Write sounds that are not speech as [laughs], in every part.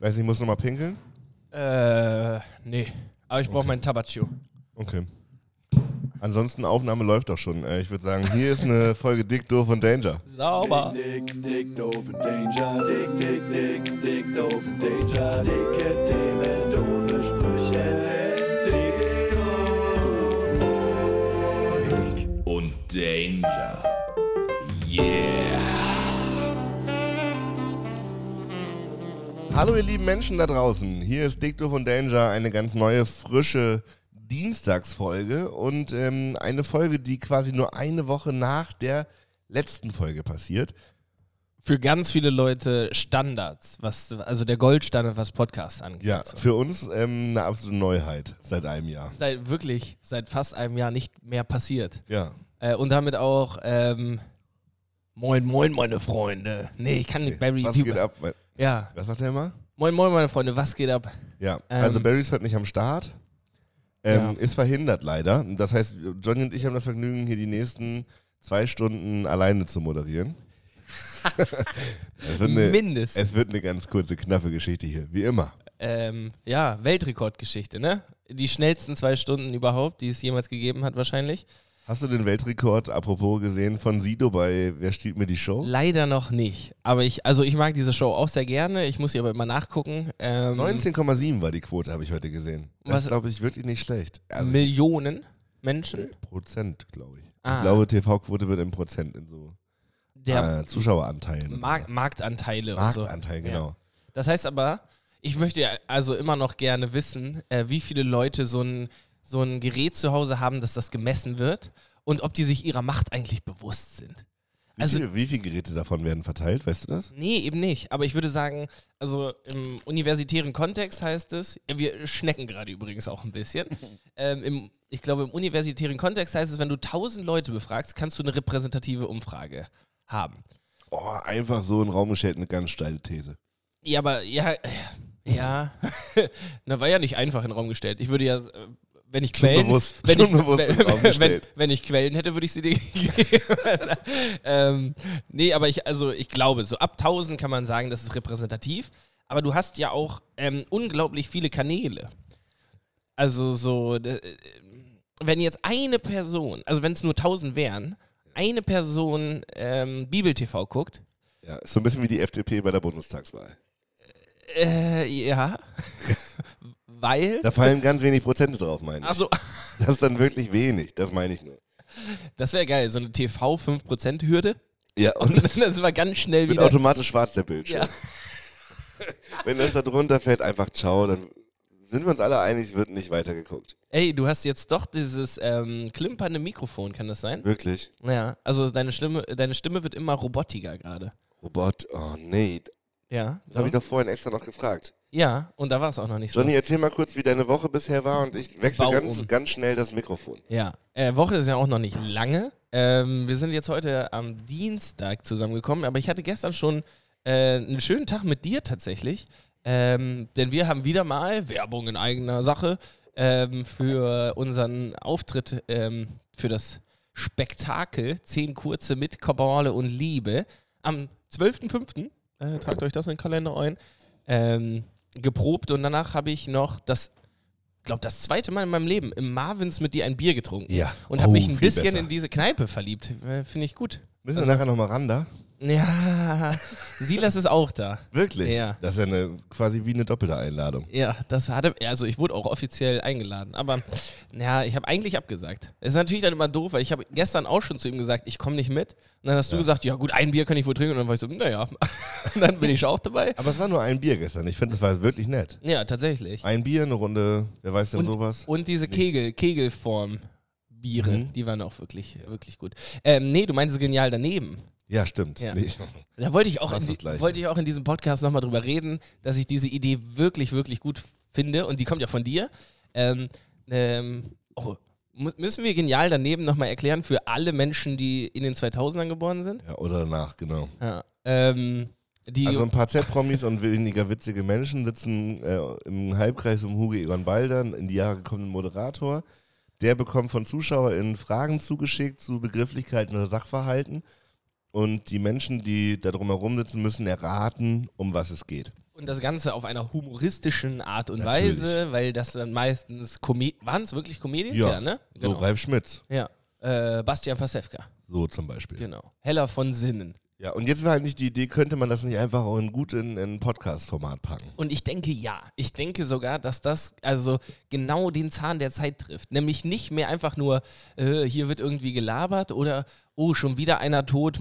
Weiß nicht, muss noch mal pinkeln? Äh, nee. Aber ich brauche meinen Tabaccio. Okay. Ansonsten, Aufnahme läuft doch schon. Ich würde sagen, hier ist eine [laughs] Folge Dick, Doof und Danger. Sauber. Dick, dick, doof und Danger, dick, dick, dick, dick, doof und Danger, dicke Themen, doofe Sprüche, dick, doof, dick und Danger. Yeah. Hallo ihr lieben Menschen da draußen. Hier ist Doof und Danger, eine ganz neue, frische Dienstagsfolge und ähm, eine Folge, die quasi nur eine Woche nach der letzten Folge passiert. Für ganz viele Leute Standards, was, also der Goldstandard, was Podcasts angeht. Ja, für uns ähm, eine absolute Neuheit seit einem Jahr. Seit wirklich, seit fast einem Jahr nicht mehr passiert. Ja. Äh, und damit auch, ähm, moin, moin, meine Freunde. Nee, ich kann nicht Barry Was geht ab? Ja, Was sagt er immer? moin, moin, meine Freunde, was geht ab? Ja, Ähm, also Barry ist heute nicht am Start. Ähm, Ja. Ist verhindert leider. Das heißt, Johnny und ich haben das Vergnügen, hier die nächsten zwei Stunden alleine zu moderieren. [laughs] es, wird eine, Mindestens. es wird eine ganz kurze, knappe Geschichte hier, wie immer. Ähm, ja, Weltrekordgeschichte, ne? Die schnellsten zwei Stunden überhaupt, die es jemals gegeben hat, wahrscheinlich. Hast du den Weltrekord, apropos gesehen, von Sido bei Wer stiehlt mir die Show? Leider noch nicht. Aber ich, also ich mag diese Show auch sehr gerne. Ich muss sie aber immer nachgucken. Ähm, 19,7 war die Quote, habe ich heute gesehen. Das glaube ich, wirklich nicht schlecht. Also Millionen Menschen. Prozent, glaube ich. Ah. Ich glaube, TV-Quote wird in Prozent in so Der äh, Zuschaueranteilen. Mark so. Marktanteile und so. Marktanteil, Ja. genau. Das heißt aber, ich möchte ja also immer noch gerne wissen, äh, wie viele Leute so ein, so ein Gerät zu Hause haben, dass das gemessen wird und ob die sich ihrer Macht eigentlich bewusst sind. Wie, Also- viele, wie viele Geräte davon werden verteilt, weißt du das? Nee, eben nicht. Aber ich würde sagen, also im universitären Kontext heißt es, wir schnecken gerade übrigens auch ein bisschen. [laughs] ähm, im, ich glaube, im universitären Kontext heißt es, wenn du 1000 Leute befragst, kannst du eine repräsentative Umfrage haben. Oh, einfach so in den Raum gestellt, eine ganz steile These. Ja, aber ja, ja, [laughs] na war ja nicht einfach in den Raum gestellt. Ich würde ja, äh, wenn ich Quellen, bewusst, wenn, ich, wenn, wenn ich Quellen hätte, würde ich sie dir [laughs] geben. ähm, nee, aber ich, also ich glaube, so ab 1000 kann man sagen, das ist repräsentativ. Aber du hast ja auch ähm, unglaublich viele Kanäle. Also so, äh, wenn jetzt eine Person, also wenn es nur 1000 wären, eine Person ähm, Bibel-TV guckt, Ja, ist so ein bisschen wie die FDP bei der Bundestagswahl. äh, ja, [laughs] weil, Da fallen ganz wenig Prozente drauf, meine ich. also [laughs] Das ist dann wirklich wenig, das meine ich nur. das wäre geil, so eine TV 5% Hürde. Ja, [laughs] und Und das war ganz schnell wird wieder. automatisch schwarz der Bildschirm. Ja. [laughs] Wenn das da drunter fällt, einfach ciao, dann sind wir uns alle einig, wird nicht weitergeguckt. Ey, du hast jetzt doch dieses ähm, klimpernde Mikrofon, kann das sein? Wirklich. Ja, also deine Stimme, deine Stimme wird immer robotiger gerade. Robot, oh nee. Ja. Das habe ich doch vorhin extra noch gefragt. Ja, und da war es auch noch nicht so. Johnny, erzähl mal kurz, wie deine Woche bisher war und ich wechsle ganz, ganz schnell das Mikrofon. Ja, äh, Woche ist ja auch noch nicht lange. Ähm, wir sind jetzt heute am Dienstag zusammengekommen, aber ich hatte gestern schon äh, einen schönen Tag mit dir tatsächlich. Ähm, denn wir haben wieder mal Werbung in eigener Sache ähm, für unseren Auftritt ähm, für das Spektakel 10 Kurze mit Kabale und Liebe am 12.05. Äh, tragt euch das in den Kalender ein. Ähm, geprobt und danach habe ich noch das, glaube das zweite Mal in meinem Leben im Marvins mit dir ein Bier getrunken. Ja. Und habe Oh, mich ein bisschen besser. in diese Kneipe verliebt. Äh, Finde ich gut. Müssen wir nachher nochmal ran da? Ja, [laughs] Silas ist auch da. Wirklich? Ja. Das ist ja eine, quasi wie eine doppelte Einladung. Ja, das hatte, also ich wurde auch offiziell eingeladen, aber ja, ich habe eigentlich abgesagt. Es ist natürlich dann immer doof, weil ich habe gestern auch schon zu ihm gesagt, ich komme nicht mit. Und dann hast du gesagt, ja gut, ein Bier kann ich wohl trinken. Und dann war ich so, naja, [laughs] dann bin ich auch dabei. Aber es war nur ein Bier gestern. Ich finde, das war wirklich nett. Ja, tatsächlich. Ein Bier, eine Runde, wer weiß denn Und- sowas? Und diese Nicht. Kegel, Kegelform. Biere, Mhm. die waren auch wirklich, wirklich gut. Ähm, nee, du meinst genial daneben. Ja, stimmt. Ja. Nee. Da wollte ich auch, in, wollte ich auch in diesem Podcast nochmal drüber reden, dass ich diese Idee wirklich, wirklich gut finde und die kommt ja von dir. Ähm, ähm, oh, müssen wir genial daneben nochmal erklären für alle Menschen, die in den 2000ern geboren sind? Ja, oder danach, genau. Ja. Ähm, Also ein paar Z-Promis und weniger witzige Menschen sitzen äh, im Halbkreis um Hugo Egon Balder, in die Jahre kommenden Moderator. Der bekommt von ZuschauerInnen Fragen zugeschickt zu Begrifflichkeiten oder Sachverhalten. Und die Menschen, die da drumherum sitzen, müssen erraten, um was es geht. Und das Ganze auf einer humoristischen Art und Natürlich. Weise, weil das dann meistens waren es wirklich Comedians, Ja, ja, ne? So Ralf Schmitz, Ja. Äh, Bastian Pasewka, so zum Beispiel. genau. Heller von Sinnen. Ja, und jetzt war eigentlich die Idee, könnte man das nicht einfach auch in gut in ein Podcast-Format packen? Und ich denke ja. Ich denke sogar, dass das also genau den Zahn der Zeit trifft. Nämlich nicht mehr einfach nur, äh, hier wird irgendwie gelabert oder, oh, schon wieder einer tot,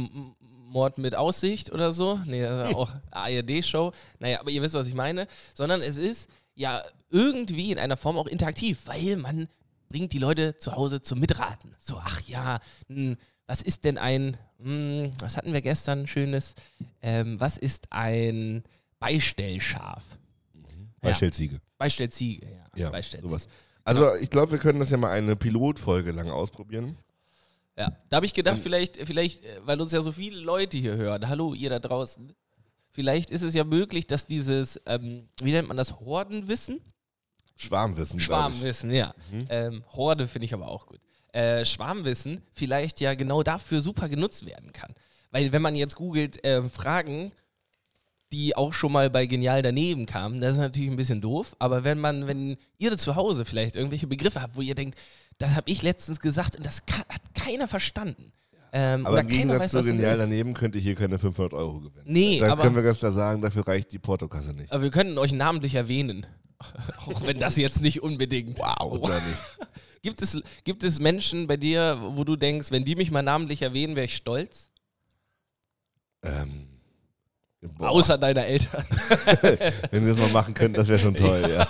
Mord mit Aussicht oder so. Nee, das ist [laughs] auch ARD-Show. Naja, aber ihr wisst, was ich meine. Sondern es ist ja irgendwie in einer Form auch interaktiv, weil man bringt die Leute zu Hause zum Mitraten. So, ach ja, hm, was ist denn ein, hm, was hatten wir gestern Schönes? Ähm, was ist ein Beistellschaf? Bei Ja. Beistellziege, ja. Ja, Beistellziege. sowas. Also ich glaube, wir können das ja mal eine Pilotfolge lang ausprobieren. Ja, da habe ich gedacht, vielleicht, vielleicht, äh, weil uns ja so viele Leute hier hören, hallo ihr da draußen, vielleicht ist es ja möglich, dass dieses, ähm, wie nennt man das, Hordenwissen? Schwarmwissen. Schwarmwissen, ja. Ähm, Horde finde ich aber auch gut. Äh, Schwarmwissen vielleicht ja genau dafür super genutzt werden kann. Weil wenn man jetzt googelt, ähm, Fragen, die auch schon mal bei Genial daneben kamen, das ist natürlich ein bisschen doof, aber wenn man, wenn ihr zu Hause vielleicht irgendwelche Begriffe habt, wo ihr denkt, das habe ich letztens gesagt und das hat keiner verstanden. Ähm, Aber im Gegensatz weiß, zu Genial daneben könnte ich hier keine 500 Euro gewinnen. Nee, da können wir ganz klar sagen, dafür reicht die Portokasse nicht. Aber wir könnten euch namentlich erwähnen. [laughs] auch wenn das jetzt nicht unbedingt. Wow, oder nicht? [laughs] Gibt es, gibt es Menschen bei dir, wo du denkst, wenn die mich mal namentlich erwähnen, wäre ich stolz? Ähm, boah, Außer deiner Eltern. [laughs] wenn wir das mal machen könnten, das wäre schon toll, ja.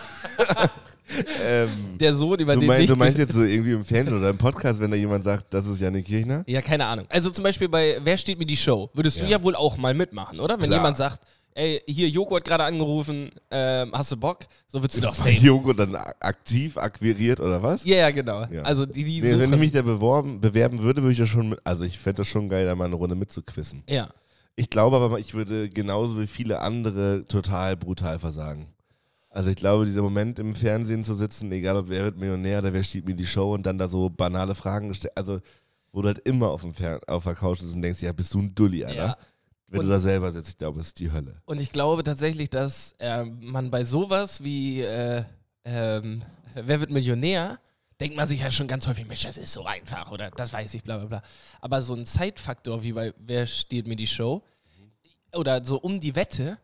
Ähm, Der Sohn, über du, den mein, du meinst jetzt so irgendwie im Fernsehen oder im Podcast, wenn da jemand sagt, das ist Janik Kirchner? Ja, keine Ahnung. Also zum Beispiel bei Wer steht mir die Show? Würdest du Ja. ja wohl auch mal mitmachen, oder? Wenn Klar. jemand sagt, ey, hier Joko hat gerade angerufen, ähm, hast du Bock? So würdest du doch safe. Joko dann aktiv akquiriert oder was? Ja, ja, genau. Ja. Also die, die Nee, wenn ich mich da beworben, bewerben würde, würde ich das schon mit, also ich fände das schon geil, da mal eine Runde mitzuquissen. Ja. Ich glaube aber, ich würde genauso wie viele andere total brutal versagen. Also ich glaube, dieser Moment im Fernsehen zu sitzen, egal ob wer wird Millionär oder wer steht mir die Show und dann da so banale Fragen gestellt, also wo du halt immer auf, dem Fer auf der Couch sitzt und denkst, ja, bist du ein Dulli, Alter. Ja. Wenn Und- du da selber sitzt, ich glaube, es ist die Hölle. Und ich glaube tatsächlich, dass äh, man bei sowas wie äh, ähm, Wer wird Millionär, denkt man sich ja schon ganz häufig, Mensch, das ist so einfach oder das weiß ich, bla bla bla. Aber so ein Zeitfaktor wie bei Wer steht mir die Show oder so um die Wette,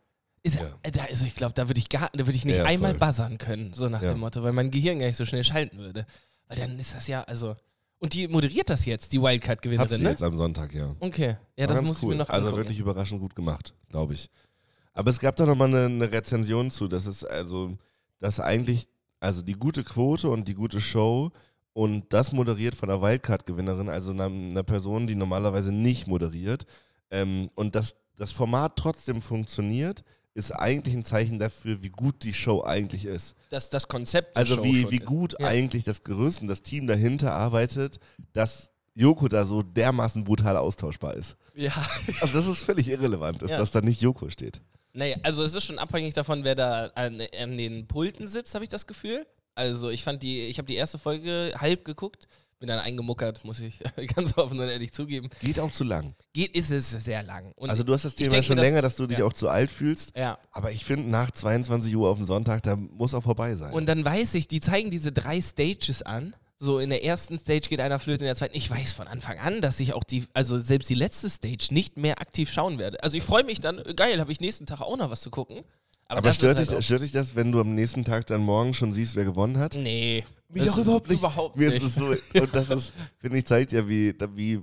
ist ja. Da, also ich glaube, da würde ich gar, da würde ich nicht Ja, einmal voll. buzzern können, so nach Ja. dem Motto, weil mein Gehirn gar nicht so schnell schalten würde. Weil dann ist das ja, also. Und die moderiert das jetzt, die Hat Wildcard-Gewinnerin, sie ne? jetzt am Sonntag, ja. Okay. Ja, War das muss ich mir noch Also angucken. wirklich überraschend gut gemacht, glaube ich. Aber es gab da nochmal eine, eine Rezension zu. Das ist also, dass eigentlich, also die gute Quote und die gute Show und das moderiert von der Wildcard-Gewinnerin, also einer, einer Person, die normalerweise nicht moderiert. Ähm, und dass das Format trotzdem funktioniert, ist eigentlich ein Zeichen dafür, wie gut die Show eigentlich ist. Das, das Konzept der Also Show wie, wie ist. gut Ja. eigentlich das Gerüst und das Team dahinter arbeitet, dass Joko da so dermaßen brutal austauschbar ist. Ja. Also das ist völlig irrelevant, ist, Ja. dass da nicht Joko steht. Naja, also es ist schon abhängig davon, wer da an, an den Pulten sitzt, habe ich das Gefühl. Also ich fand die, ich habe die erste Folge halb geguckt, bin dann eingemuckert, muss ich [laughs] ganz offen und ehrlich zugeben. Geht auch zu lang. Geht ist es sehr lang. Und also du hast das Thema schon mir, länger, dass du dich ja. auch zu alt fühlst. ja. Aber ich finde, nach 22 Uhr auf dem Sonntag, da muss auch vorbei sein. Und dann weiß ich, die zeigen diese drei Stages an. So in der ersten Stage geht einer flöten, in der zweiten. Ich weiß von Anfang an, dass ich auch die, also selbst die letzte Stage nicht mehr aktiv schauen werde. Also ich freue mich dann, geil, habe ich nächsten Tag auch noch was zu gucken. Aber, Aber stört, ist dich, halt stört dich das, wenn du am nächsten Tag dann morgen schon siehst, wer gewonnen hat? Nee. Mich auch überhaupt nicht. Überhaupt Mir nicht. ist es so, und das ist, finde ich, zeigt ja, wie, wie,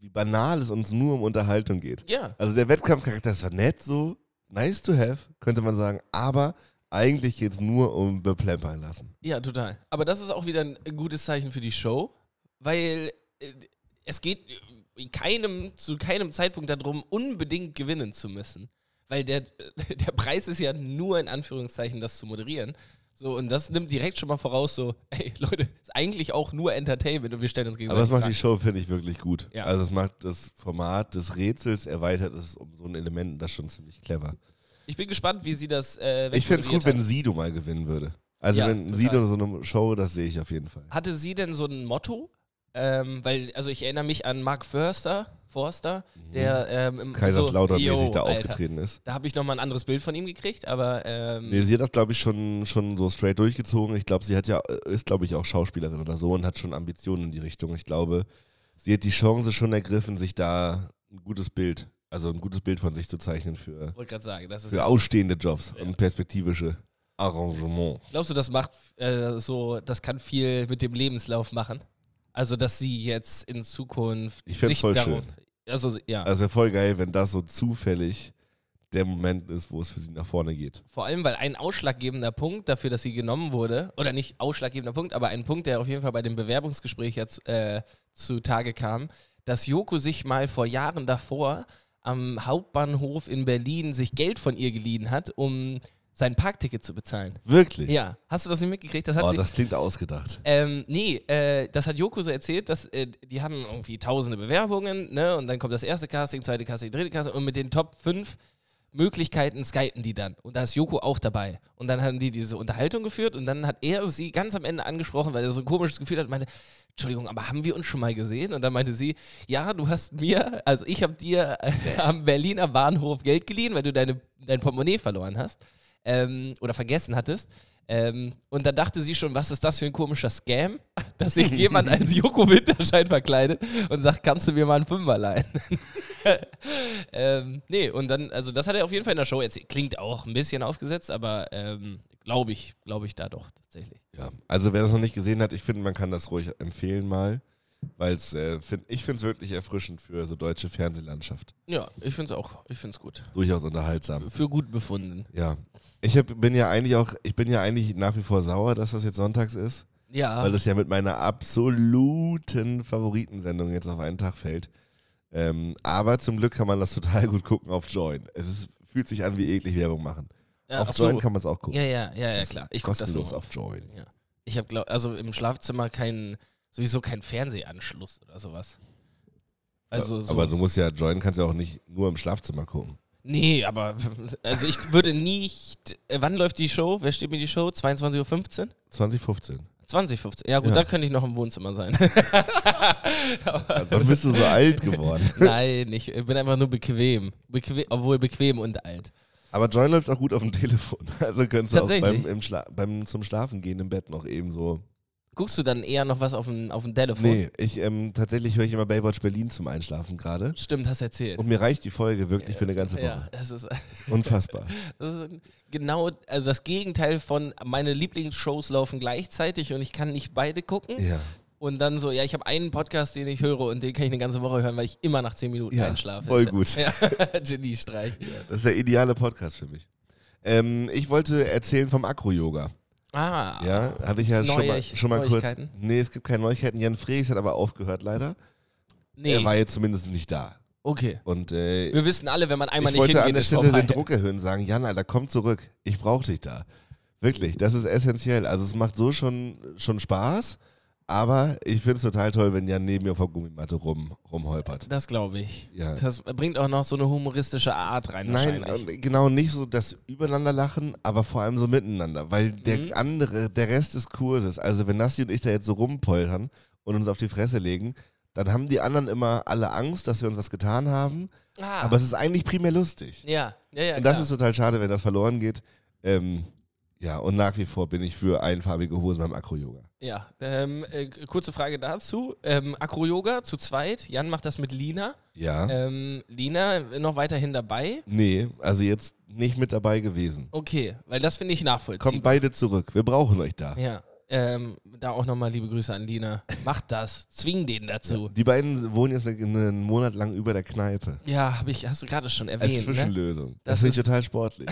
wie banal es uns nur um Unterhaltung geht. Ja. Also der Wettkampfcharakter ist zwar nett so, nice to have, könnte man sagen, aber eigentlich geht es nur um beplempern lassen. Ja, total. Aber das ist auch wieder ein gutes Zeichen für die Show, weil äh, es geht in keinem, zu keinem Zeitpunkt darum, unbedingt gewinnen zu müssen. Weil der, [laughs] der Preis ist ja nur in Anführungszeichen, das zu moderieren. So, und das nimmt direkt schon mal voraus, so, [laughs] ey, Leute, ist eigentlich auch nur Entertainment und wir stellen uns Aber gegenseitig das macht die. Show, finde ich, wirklich gut. Ja. Also es macht das Format des Rätsels erweitert es um so ein Element das ist schon ziemlich clever. Ich bin gespannt, wie sie das äh, Ich fände es gut, wegmoderiert wenn hat. Sido mal gewinnen würde. Also Ja, wenn total. Sido so eine Show, das sehe ich auf jeden Fall. Hatte sie denn so ein Motto? Ähm, weil, also ich erinnere mich an Mark Förster, Forster, der ähm, im- Kaiserslautern-mäßig so, da aufgetreten ist. Da habe ich nochmal ein anderes Bild von ihm gekriegt, aber ähm, Nee, sie hat das, glaube ich, schon, schon so straight durchgezogen. Ich glaube, sie hat ja, äh, ist, glaube ich, auch Schauspielerin oder so und hat schon Ambitionen in die Richtung. Ich glaube, sie hat die Chance schon ergriffen, sich da ein gutes Bild, also ein gutes Bild von sich zu zeichnen für, sagen, für ausstehende Jobs und perspektivische Arrangement. Glaubst du, das macht äh, so, das kann viel mit dem Lebenslauf machen? Also, dass sie jetzt in Zukunft. Ich fänd's sich voll schön. Also, ja. Also wäre voll geil, wenn das so zufällig der Moment ist, wo es für sie nach vorne geht. Vor allem, weil ein ausschlaggebender Punkt dafür, dass sie genommen wurde, oder nicht ausschlaggebender Punkt, aber ein Punkt, der auf jeden Fall bei dem Bewerbungsgespräch jetzt äh, zutage kam, dass Joko sich mal vor Jahren davor am Hauptbahnhof in Berlin sich Geld von ihr geliehen hat, um sein Parkticket zu bezahlen. Wirklich? Ja, hast du das nicht mitgekriegt? Das hat Oh, sie, das klingt ausgedacht. Ähm, nee, äh, das hat Joko so erzählt, dass äh, die haben irgendwie tausende Bewerbungen, ne? Und dann kommt das erste Casting, zweite Casting, dritte Casting und mit den Top 5 Möglichkeiten skypen die dann. Und da ist Joko auch dabei. Und dann haben die diese Unterhaltung geführt und dann hat er sie ganz am Ende angesprochen, weil er so ein komisches Gefühl hat, meinte, Entschuldigung, aber haben wir uns schon mal gesehen? Und dann meinte sie, ja, du hast mir, also ich habe dir äh, am Berliner Bahnhof Geld geliehen, weil du deine, dein Portemonnaie verloren hast ähm, oder vergessen hattest. Ähm, und dann dachte sie schon, was ist das für ein komischer Scam, [laughs] dass sich jemand als [laughs] Joko Winterscheid verkleidet und sagt, kannst du mir mal einen Fünfer leihen? [laughs] ähm, nee, und dann, also das hat er auf jeden Fall in der Show erzählt. Klingt auch ein bisschen aufgesetzt, aber ähm, glaube ich, glaube ich da doch tatsächlich. Ja. Also wer das noch nicht gesehen hat, ich finde, man kann das ruhig empfehlen mal, weil äh, find, ich finde es wirklich erfrischend für so deutsche Fernsehlandschaft. Ja, ich finde es auch, ich finde es gut. Durchaus unterhaltsam. Für gut befunden. Ja. Ich hab, bin ja eigentlich auch, ich bin ja eigentlich nach wie vor sauer, dass das jetzt sonntags ist, Ja, weil es ja mit meiner absoluten Favoritensendung jetzt auf einen Tag fällt. Ähm, aber zum Glück kann man das total gut gucken auf Join. Es ist, fühlt sich an wie eklig Werbung machen. ja auf ach so. Join kann man es auch gucken. Ja, ja, ja, ja, klar. Ich gucke das nur. Kostenlos auf Join. Ja. Ich habe, also im Schlafzimmer kein, sowieso kein Fernsehanschluss oder sowas. Also so. Aber du musst ja, Join kannst ja auch nicht nur im Schlafzimmer gucken. nee, aber [laughs] also ich würde nicht. Äh, wann läuft die Show? Wer steht mir die Show? 22.15 Uhr? 2015. 2015. Ja gut, Ja. da könnte ich noch im Wohnzimmer sein. [laughs] Dann bist du so alt geworden. [laughs] Nein, ich bin einfach nur bequem. bequem. Obwohl bequem und alt. Aber Join läuft auch gut auf dem Telefon. Also könntest du auch beim, im Schla beim zum Schlafen gehen im Bett noch eben so. Guckst du dann eher noch was auf dem, auf dem Telefon? Nee, ich ähm, tatsächlich höre ich immer Baywatch Berlin zum Einschlafen gerade. Stimmt, hast erzählt. Und mir reicht die Folge wirklich für eine ganze Woche. ja, das ist, [laughs] Unfassbar. das ist genau also das Gegenteil von meine Lieblingsshows laufen gleichzeitig und ich kann nicht beide gucken. Ja. Und dann so, ja, ich habe einen Podcast, den ich höre und den kann ich eine ganze Woche hören, weil ich immer nach 10 Minuten Ja, einschlafe. voll gut. [laughs] Ja, [laughs] Geniestreich. Das ist der ideale Podcast für mich. Ähm, ich wollte erzählen vom Akro-Yoga. Ah. Ja, hatte ich ja schon mal, schon mal kurz. Nee, es gibt keine Neuigkeiten. Jan Frees hat aber aufgehört leider. Nee, Er war jetzt zumindest nicht da. okay. Und äh, Wir wissen alle, wenn man einmal ich nicht wollte hingeht, an der Stelle vorbei. den Druck erhöhen und sagen, Jan, Alter, komm zurück. Ich brauche dich da. Wirklich, das ist essentiell. Also es macht so schon, schon Spaß, aber ich finde es total toll, wenn Jan neben mir auf der Gummimatte rum, rumholpert. Das glaube ich. Ja. Das bringt auch noch so eine humoristische Art rein Nein, genau nicht so das Übereinanderlachen, aber vor allem so miteinander. Weil der Mhm. andere, der Rest des Kurses, also wenn Nassi und ich da jetzt so rumpoltern und uns auf die Fresse legen, dann haben die anderen immer alle Angst, dass wir uns was getan haben. Ah, Aber es ist eigentlich primär lustig. ja, ja, ja. Und das klar. ist total schade, wenn das verloren geht. Ähm, ja, und nach wie vor bin ich für einfarbige Hosen beim Akro-Yoga. Ja, ähm, äh, kurze Frage dazu. Ähm, Acro-Yoga zu zweit. Jan macht das mit Lina. Ja. Ähm, Lina noch weiterhin dabei. Nee, also jetzt nicht mit dabei gewesen. Okay, weil das finde ich nachvollziehbar. Kommt beide zurück. Wir brauchen euch da. Ja, ähm, da auch nochmal liebe Grüße an Lina. Macht das. Zwing den dazu. Die beiden wohnen jetzt einen, Monat lang über der Kneipe. Ja, hab ich, hast du gerade schon Als erwähnt. Ne? Zwischenlösung. Das, Das finde ich ist- total sportlich.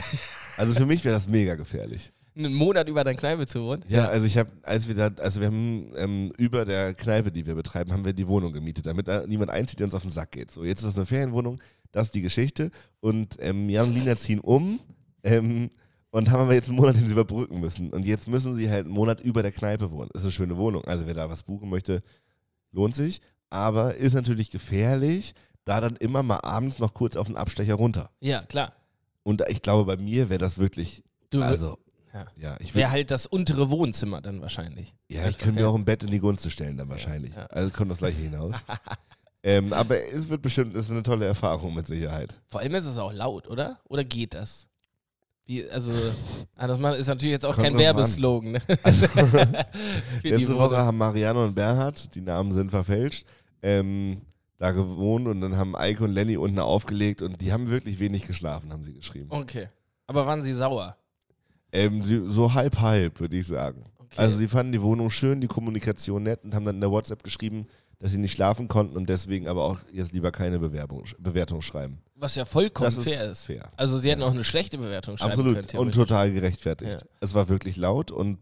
Also für mich wäre das mega gefährlich. Einen Monat über deine Kneipe zu wohnen. Ja, also ich habe, als wir da, also wir haben ähm, über der Kneipe, die wir betreiben, haben wir die Wohnung gemietet, damit da niemand einzieht, der uns auf den Sack geht. So, jetzt ist das eine Ferienwohnung, das ist die Geschichte. Und ähm, Jan und Lina ziehen um ähm, und haben aber jetzt einen Monat, den sie überbrücken müssen. Und jetzt müssen sie halt einen Monat über der Kneipe wohnen. Das ist eine schöne Wohnung. Also wer da was buchen möchte, lohnt sich. Aber ist natürlich gefährlich, da dann immer mal abends noch kurz auf den Abstecher runter. Ja, klar. Und ich glaube, bei mir wäre das wirklich, Du, also Ja. Ja, ich, Wäre halt das untere Wohnzimmer dann wahrscheinlich. ja, ich könnte mir auch ein Bett in die Gunst stellen dann wahrscheinlich. ja. Also kommt das gleiche hinaus. [laughs] ähm, aber es wird bestimmt, es ist eine tolle Erfahrung mit Sicherheit. Vor allem ist es auch laut, oder? Oder geht das? Wie, also, [laughs] ah, das ist natürlich jetzt auch Kommt kein. Werbeslogan. Ne? [laughs] [laughs] Die Letzte Woche haben Mariano und Bernhard, die Namen sind verfälscht, ähm, da gewohnt und dann haben Eike und Lenny unten aufgelegt und die haben wirklich wenig geschlafen, haben sie geschrieben. Okay. Aber waren sie sauer? Ähm, sie, so halb halb, würde ich sagen. Okay. Also sie fanden die Wohnung schön, die Kommunikation nett und haben dann in der WhatsApp geschrieben, dass sie nicht schlafen konnten und deswegen aber auch jetzt lieber keine Bewerbung, Bewertung schreiben. Was ja vollkommen das fair ist. fair. Also sie hätten auch eine schlechte Bewertung schreiben können. Absolut und theoretisch. total gerechtfertigt. Ja. Es war wirklich laut und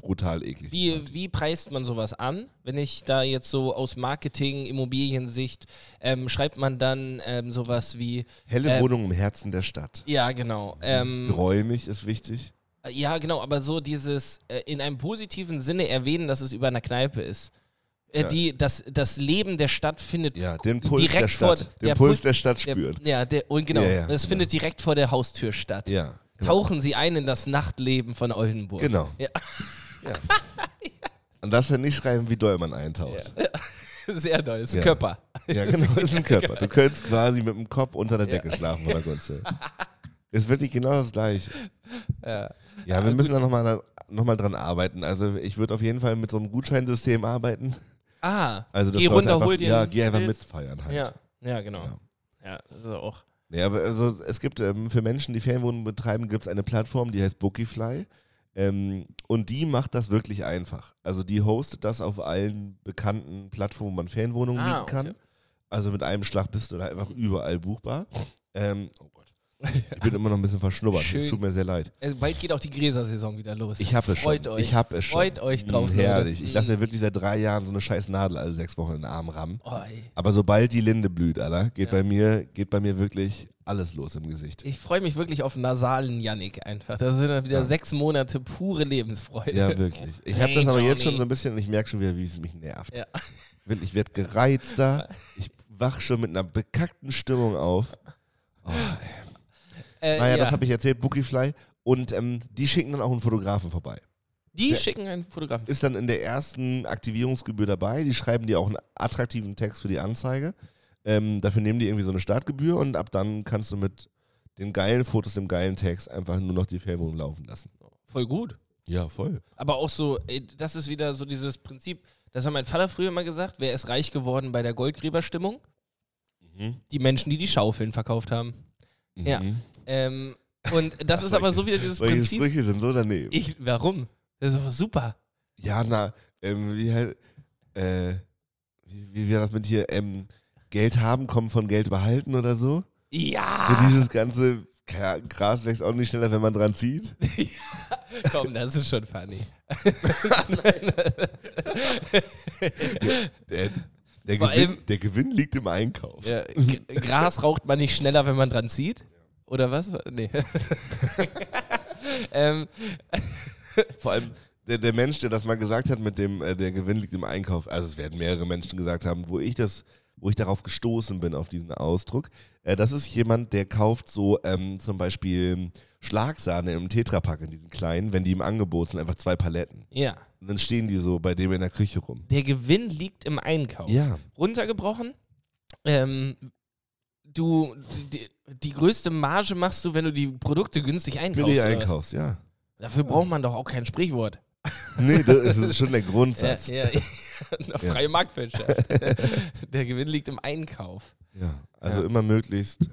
brutal eklig. Wie, wie preist man sowas an? Wenn ich da jetzt so aus Marketing, Immobiliensicht, ähm, schreibt man dann ähm, sowas wie, Helle ähm, Wohnung im Herzen der Stadt. ja genau, ähm, Geräumig ist wichtig. ja genau, aber so dieses äh, in einem positiven Sinne erwähnen, dass es über einer Kneipe ist. Äh, Ja. die, das, das Leben der Stadt findet Ja, den Puls direkt der Stadt. vor den der Puls Puls der Stadt der, spüren. Ja, der, und genau, Ja, das findet direkt vor der Haustür statt. Ja. Genau. Tauchen Sie ein in das Nachtleben von Oldenburg. genau. Ja. Und das ja nicht schreiben, wie doll man eintaucht. [laughs] Sehr doll, ist ein. Körper. Ja, genau, ist ein Körper. Du [laughs] könntest quasi mit dem Kopf unter der Decke schlafen von der Gunste. Ist wirklich genau das Gleiche. Ja. Ja, wir müssen da nochmal noch mal dran arbeiten. Also ich würde auf jeden Fall mit so einem Gutscheinsystem arbeiten. Ah, Also dass geh runter, einfach, hol dir Ja, geh einfach mitfeiern halt. Ja, ja, genau. Ja. Ja, das ist auch. Nee, aber also es gibt ähm, für Menschen, die Ferienwohnungen betreiben, gibt es eine Plattform, die heißt Bookify. Ähm, und die macht das wirklich einfach. Also die hostet das auf allen bekannten Plattformen, wo man Ferienwohnungen Ah, mieten kann. okay. Also mit einem Schlag bist du da einfach überall buchbar. Ähm, oh. Ich bin immer noch ein bisschen verschnuppert. Es tut mir sehr leid. Also bald geht auch die Gräsersaison wieder los. Ich habe es schon. Freut euch. Ich habe es schon. Freut euch drauf, Mm, herrlich. Leute. Ich lasse mir wirklich seit drei Jahren so eine scheiß Nadel alle sechs Wochen in den Arm rammen. Oh, ey. Aber sobald die Linde blüht, Alter, geht Ja. bei mir, geht bei mir wirklich alles los im Gesicht. Ich freue mich wirklich auf nasalen Yannick einfach. Das wird dann wieder Ja. sechs Monate pure Lebensfreude. Ja, wirklich. Ich habe Hey, das aber jetzt Johnny. schon so ein bisschen ich merke schon wieder, wie es mich nervt. Ja. Ich werde gereizter. Ich wach schon mit einer bekackten Stimmung auf. Oh, Äh, naja, ja. das habe ich erzählt, Bookify. Und ähm, die schicken dann auch einen Fotografen vorbei. Die Ja. schicken einen Fotografen. Ist dann in der ersten Aktivierungsgebühr dabei. Die schreiben dir auch einen attraktiven Text für die Anzeige. Ähm, dafür nehmen die irgendwie so eine Startgebühr und ab dann kannst du mit den geilen Fotos, dem geilen Text einfach nur noch die Ferienwohnung laufen lassen. Voll gut. Ja, voll. Aber auch so, ey, das ist wieder so dieses Prinzip, das hat mein Vater früher immer gesagt, wer ist reich geworden bei der Goldgräberstimmung? Mhm. Die Menschen, die die Schaufeln verkauft haben. Ja. Ähm, und das ist [laughs] aber so wieder dieses Solche Prinzip. Sprüche sind so daneben. Ich, warum? Das ist aber super. Ja, na, ähm, wie halt, äh, wie, wie wäre das mit hier, ähm, Geld haben, kommt von Geld behalten oder so? So Ja! dieses ganze Gras wächst auch nicht schneller, wenn man dran zieht. [laughs] Komm, das ist schon funny. [laughs] Der, der, Gewinn, allem- der Gewinn liegt im Einkauf. Ja, Gras raucht man nicht schneller, wenn man dran zieht? Oder was? Nee. [laughs] ähm, Vor allem der, der Mensch, der das mal gesagt hat, mit dem äh, der Gewinn liegt im Einkauf. Also es werden mehrere Menschen gesagt haben, wo ich das, wo ich darauf gestoßen bin auf diesen Ausdruck. Äh, das ist jemand, der kauft so ähm, zum Beispiel Schlagsahne im Tetrapack in diesen kleinen, wenn die im Angebot sind, einfach zwei Paletten. ja. Und dann stehen die so bei dem in der Küche rum. Der Gewinn liegt im Einkauf. Ja. Runtergebrochen. Ähm, du, die, die größte Marge machst du, wenn du die Produkte günstig einkaufst. Billig einkaufst, ja. Dafür braucht man doch auch kein Sprichwort. Nee, das ist schon der Ja, Grundsatz. ja, ja. [laughs] Eine freie Marktwirtschaft. [laughs] Der Gewinn liegt im Einkauf. Ja. Also Ja. immer möglichst.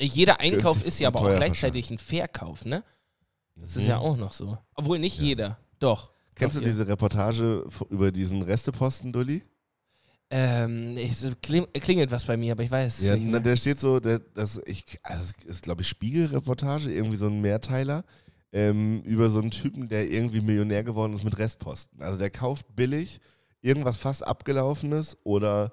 Jeder Einkauf ist ja aber auch gleichzeitig ein Verkauf, ne? Das ist Mhm. ja auch noch so. Obwohl nicht jeder. Doch. Kennst du diese Reportage über diesen Resteposten, Dulli? Ähm, es kling, klingelt was bei mir, aber ich weiß Ja, na, der steht so, der, das, ich, also das ist, glaube ich, Spiegelreportage, irgendwie so ein Mehrteiler, ähm, über so einen Typen, der irgendwie Millionär geworden ist mit Restposten. Also der kauft billig irgendwas fast abgelaufenes oder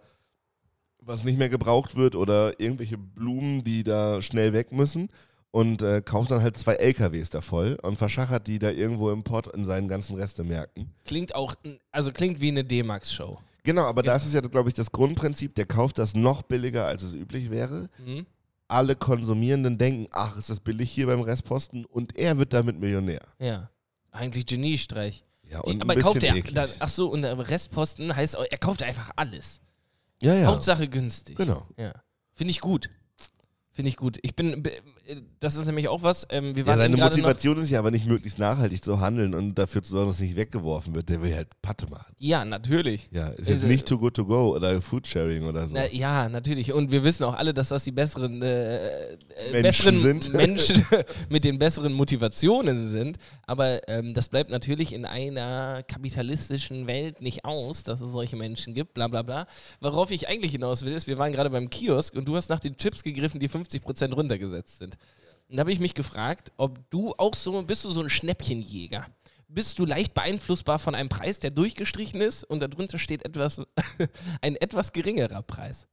was nicht mehr gebraucht wird oder irgendwelche Blumen, die da schnell weg müssen und äh, kauft dann halt zwei LKWs da voll und verschachert die da irgendwo im Pott in seinen ganzen Restemärkten. Klingt auch, also klingt wie eine D-Max-Show. Genau, aber das ist ja, glaube ich, das Grundprinzip, der kauft das noch billiger, als es üblich wäre. Mhm. alle Konsumierenden denken, ach, ist das billig hier beim Restposten und er wird damit Millionär. Ja. Eigentlich Geniestreich. Ja, Die, und aber ein kauft er. Da, ach so, und der Restposten heißt, er kauft einfach alles. ja, ja. Hauptsache günstig. Genau. Ja. Finde ich gut. Finde ich gut. Ich bin, äh, das ist nämlich auch was, ähm, wir Ja, waren seine gerade noch, Motivation ist ja aber nicht möglichst nachhaltig zu handeln und dafür zu sorgen, dass es nicht weggeworfen wird. Der will halt Patte machen. Ja, natürlich. Ja, ist Ist, jetzt äh, nicht too good to go oder Foodsharing oder so. Na, ja, natürlich. Und wir wissen auch alle, dass das die besseren, äh, äh, Menschen besseren sind. [laughs] Menschen [laughs] mit den besseren Motivationen sind. Aber ähm, das bleibt natürlich in einer kapitalistischen Welt nicht aus, dass es solche Menschen gibt, bla bla bla. Worauf ich eigentlich hinaus will, ist, wir waren gerade beim Kiosk und du hast nach den Chips gegriffen, die 50% runtergesetzt sind. Und da habe ich mich gefragt, ob du auch so, bist du so ein Schnäppchenjäger? Bist du leicht beeinflussbar von einem Preis, der durchgestrichen ist und darunter steht etwas, [laughs] ein etwas geringerer Preis?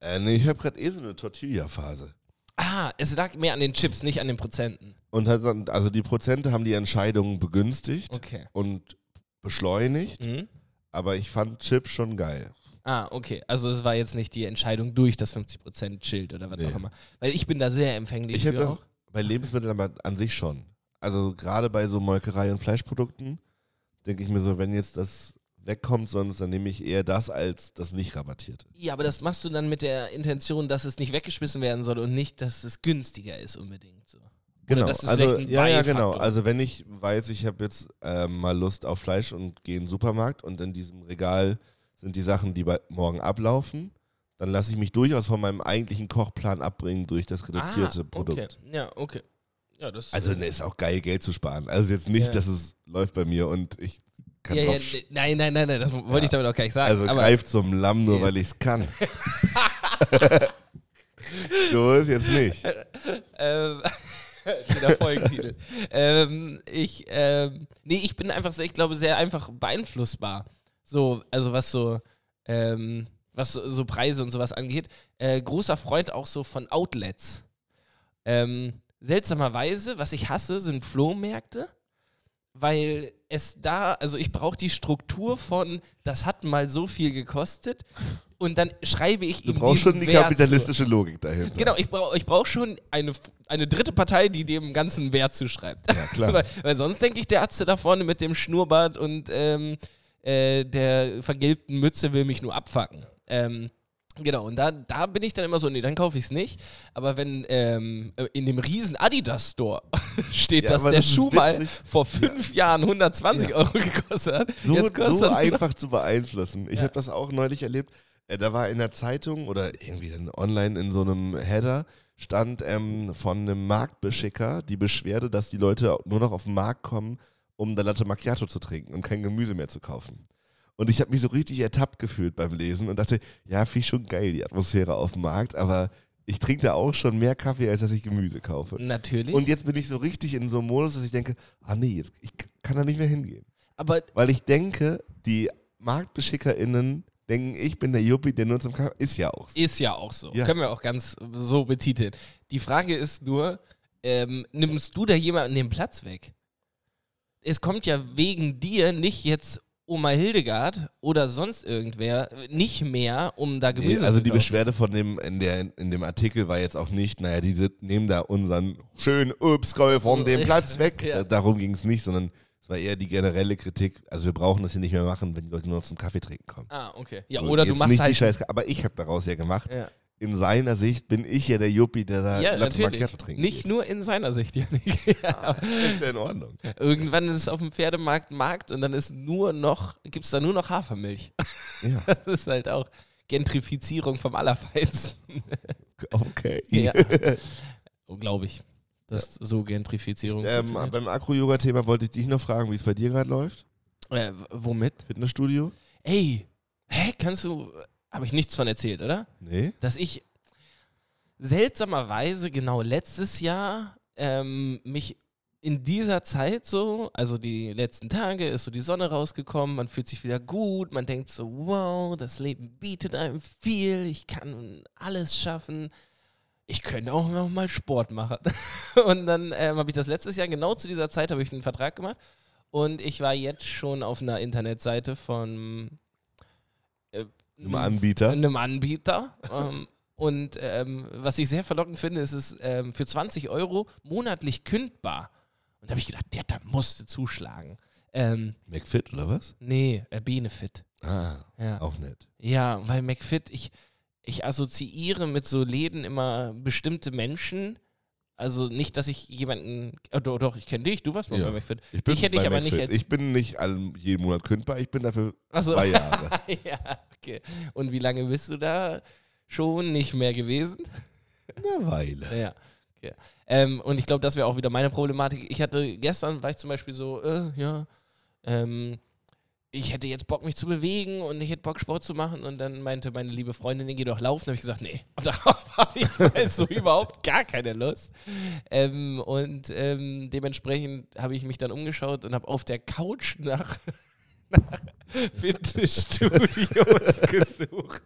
Äh, nee, ich habe gerade eh so eine Tortilla-Phase. Ah, es lag mehr an den Chips, nicht an den Prozenten. Und hat dann, also die Prozente haben die Entscheidung begünstigt Okay. und beschleunigt, Mhm. aber ich fand Chips schon geil. Ah, okay. Also es war jetzt nicht die Entscheidung durch das 50%-Schild oder was Nee. auch immer. Weil ich bin da sehr empfänglich Ich habe für das auch. bei Lebensmitteln aber an sich schon. Also gerade bei so Molkerei und Fleischprodukten denke ich mir so, wenn jetzt das wegkommt, sonst dann nehme ich eher das als das nicht rabattierte. Ja, aber das machst du dann mit der Intention, dass es nicht weggeschmissen werden soll und nicht, dass es günstiger ist unbedingt. So. Genau, also ja, ja, genau. Also wenn ich weiß, ich habe jetzt ähm, mal Lust auf Fleisch und gehe in den Supermarkt und in diesem Regal sind die Sachen, die bei, morgen ablaufen, dann lasse ich mich durchaus von meinem eigentlichen Kochplan abbringen durch das reduzierte ah, Produkt. Okay. Ja, okay. Ja, das Also äh, ne, ist auch geil, Geld zu sparen. Also jetzt nicht, Ja. dass es läuft bei mir und ich kann ja, ja, ne- nein, nein, nein, nein, das wollte Ja. ich damit auch gar nicht sagen. Also greift zum Lamm nur, weil ich es kann. [laughs] so ist jetzt nicht. [laughs] Ähm, [laughs] schöner Folgentitel. ähm, ich, ähm, nee, ich bin einfach, sehr, ich glaube, sehr einfach beeinflussbar. So, also was so, ähm, was so, so Preise und sowas angeht. Äh, großer Freund auch so von Outlets. Ähm, seltsamerweise, was ich hasse, sind Flohmärkte, weil es da, also ich brauche die Struktur von, das hat mal so viel gekostet und dann schreibe ich Du ihm brauchst diesen schon die Wert zu. kapitalistische Logik dahinter. Genau, ich brauche ich brauch schon eine, eine dritte Partei, die dem ganzen Wert zuschreibt. Ja, klar. [laughs] weil, weil sonst denke ich, der Atze da vorne mit dem Schnurrbart und ähm, äh, der vergilbten Mütze will mich nur abfacken. Ähm, genau, und da, da bin ich dann immer so, nee, dann kaufe ich es nicht. Aber wenn ähm, äh, in dem riesen Adidas-Store [laughs] steht, Ja, dass der das Schuh mal vor fünf Jahren 120 Ja. Euro gekostet hat, so, so einfach zu beeinflussen. Ich Ja. habe das auch neulich erlebt. Äh, Da war in der Zeitung oder irgendwie dann online in so einem Header stand ähm, von einem Marktbeschicker die Beschwerde, dass die Leute nur noch auf den Markt kommen, um da Latte Macchiato zu trinken und kein Gemüse mehr zu kaufen. Und ich habe mich so richtig ertappt gefühlt beim Lesen und dachte, ja, finde ich schon geil, die Atmosphäre auf dem Markt, aber ich trinke da auch schon mehr Kaffee, als dass ich Gemüse kaufe. Natürlich. Und jetzt bin ich so richtig in so einem Modus, dass ich denke, ah nee, jetzt, ich kann da nicht mehr hingehen. aber Weil ich denke, die MarktbeschickerInnen denken, ich bin der Juppie, der nur zum Kaffee. Ist ja auch so. Ist ja auch so. Ja. Können wir auch ganz so betiteln. Die Frage ist nur, ähm, nimmst du da jemanden den Platz weg? Es kommt ja wegen dir nicht jetzt Oma Hildegard oder sonst irgendwer nicht mehr, um da Gemüse Nee, also die. Beschwerde von dem, in, der, in dem Artikel war jetzt auch nicht, naja, die nehmen da unseren schönen Obstkoll von dem Platz weg. [laughs] ja. Darum ging es nicht, sondern es war eher die generelle Kritik. Also wir brauchen das hier nicht mehr machen, wenn die Leute nur noch zum Kaffee trinken kommen. Ah, okay. Ja, So, oder du machst nicht halt. die Scheiß, aber ich habe daraus ja gemacht. ja, In seiner Sicht bin ich ja der Juppie, der da ja Latte. Macchiato trinkt. Nicht nur in seiner Sicht, Janik. [laughs] ja, aber Ist ja in Ordnung. irgendwann ist es auf dem Pferdemarkt Markt und dann ist nur noch, gibt es da nur noch Hafermilch. Ja, [laughs] Das ist halt auch Gentrifizierung vom Allerfeinsten. [laughs] okay. Ja. glaube ich. Dass so Gentrifizierung Ähm, beim Akro-Yoga-Thema wollte ich dich noch fragen, wie es bei dir gerade läuft. äh, womit? Fitnessstudio? Ey, hä, kannst du, habe ich nichts von erzählt, oder? Nee. Dass ich seltsamerweise genau letztes Jahr ähm, mich in dieser Zeit so, also die letzten Tage, ist so die Sonne rausgekommen, man fühlt sich wieder gut, man denkt so, wow, das Leben bietet einem viel, ich kann alles schaffen. Ich könnte auch noch mal Sport machen. [laughs] Und dann ähm, habe ich das letztes Jahr, genau zu dieser Zeit, habe ich einen Vertrag gemacht. Und ich war jetzt schon auf einer Internetseite von äh, Einem Anbieter? Einem Anbieter. ähm, und ähm, was ich sehr verlockend finde, ist es ähm, für 20 Euro monatlich kündbar. Und da habe ich gedacht, der da musste zuschlagen. Ähm, McFit oder was? nee, äh, Benefit. Ah, Ja. auch nett. Ja, weil McFit, ich, ich assoziiere mit so Läden immer bestimmte Menschen. Also nicht, dass ich jemanden. Oh, doch, doch, ich kenne dich, du warst mal Ja. bei McFit. Ich, bin Ich hätte dich aber nicht als- Ich bin nicht jeden Monat kündbar, ich bin dafür Achso. zwei Jahre. [laughs] ja, okay. Und wie lange bist du da schon nicht mehr gewesen? Eine Weile. Ja. Okay. Ähm, und ich glaube, das wäre auch wieder meine Problematik. Ich hatte gestern, war ich zum Beispiel so, äh, ja, ähm, ich hätte jetzt Bock, mich zu bewegen und ich hätte Bock, Sport zu machen. Und dann meinte meine liebe Freundin, geh doch laufen. Da habe ich gesagt, nee. Und [laughs] darauf habe ich also überhaupt gar keine Lust. Ähm, und ähm, dementsprechend habe ich mich dann umgeschaut und habe auf der Couch nach, [laughs] nach Fitnessstudios [laughs] gesucht.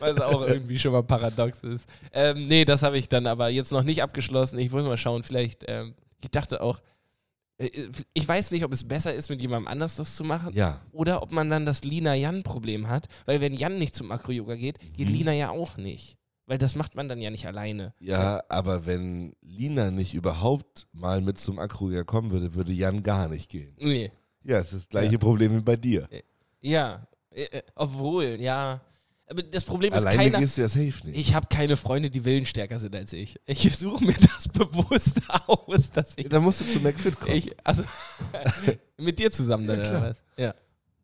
Was auch irgendwie schon mal paradox ist. Ähm, nee, das habe ich dann aber jetzt noch nicht abgeschlossen. Ich muss mal schauen, vielleicht, ähm, ich dachte auch, ich weiß nicht, ob es besser ist, mit jemandem anders das zu machen. Ja. Oder ob man dann das Lina-Jan-Problem hat. Weil wenn Jan nicht zum Akro-Yoga geht, geht Mhm. Lina ja auch nicht. Weil das macht man dann ja nicht alleine. Ja, aber wenn Lina nicht überhaupt mal mit zum Akroja kommen würde, würde Jan gar nicht gehen. Nee. Ja, es ist das gleiche Problem wie bei dir. Ja. Äh, äh, obwohl, ja. Aber das Problem ist, Alleine keiner. gehst du ja safe nicht. Ich habe keine Freunde, die willensstärker sind als ich. Ich suche mir [laughs] das bewusst aus, dass ich. da musst du zu McFit kommen. ich also, [laughs] mit dir zusammen dann, Ja, oder was? Ja.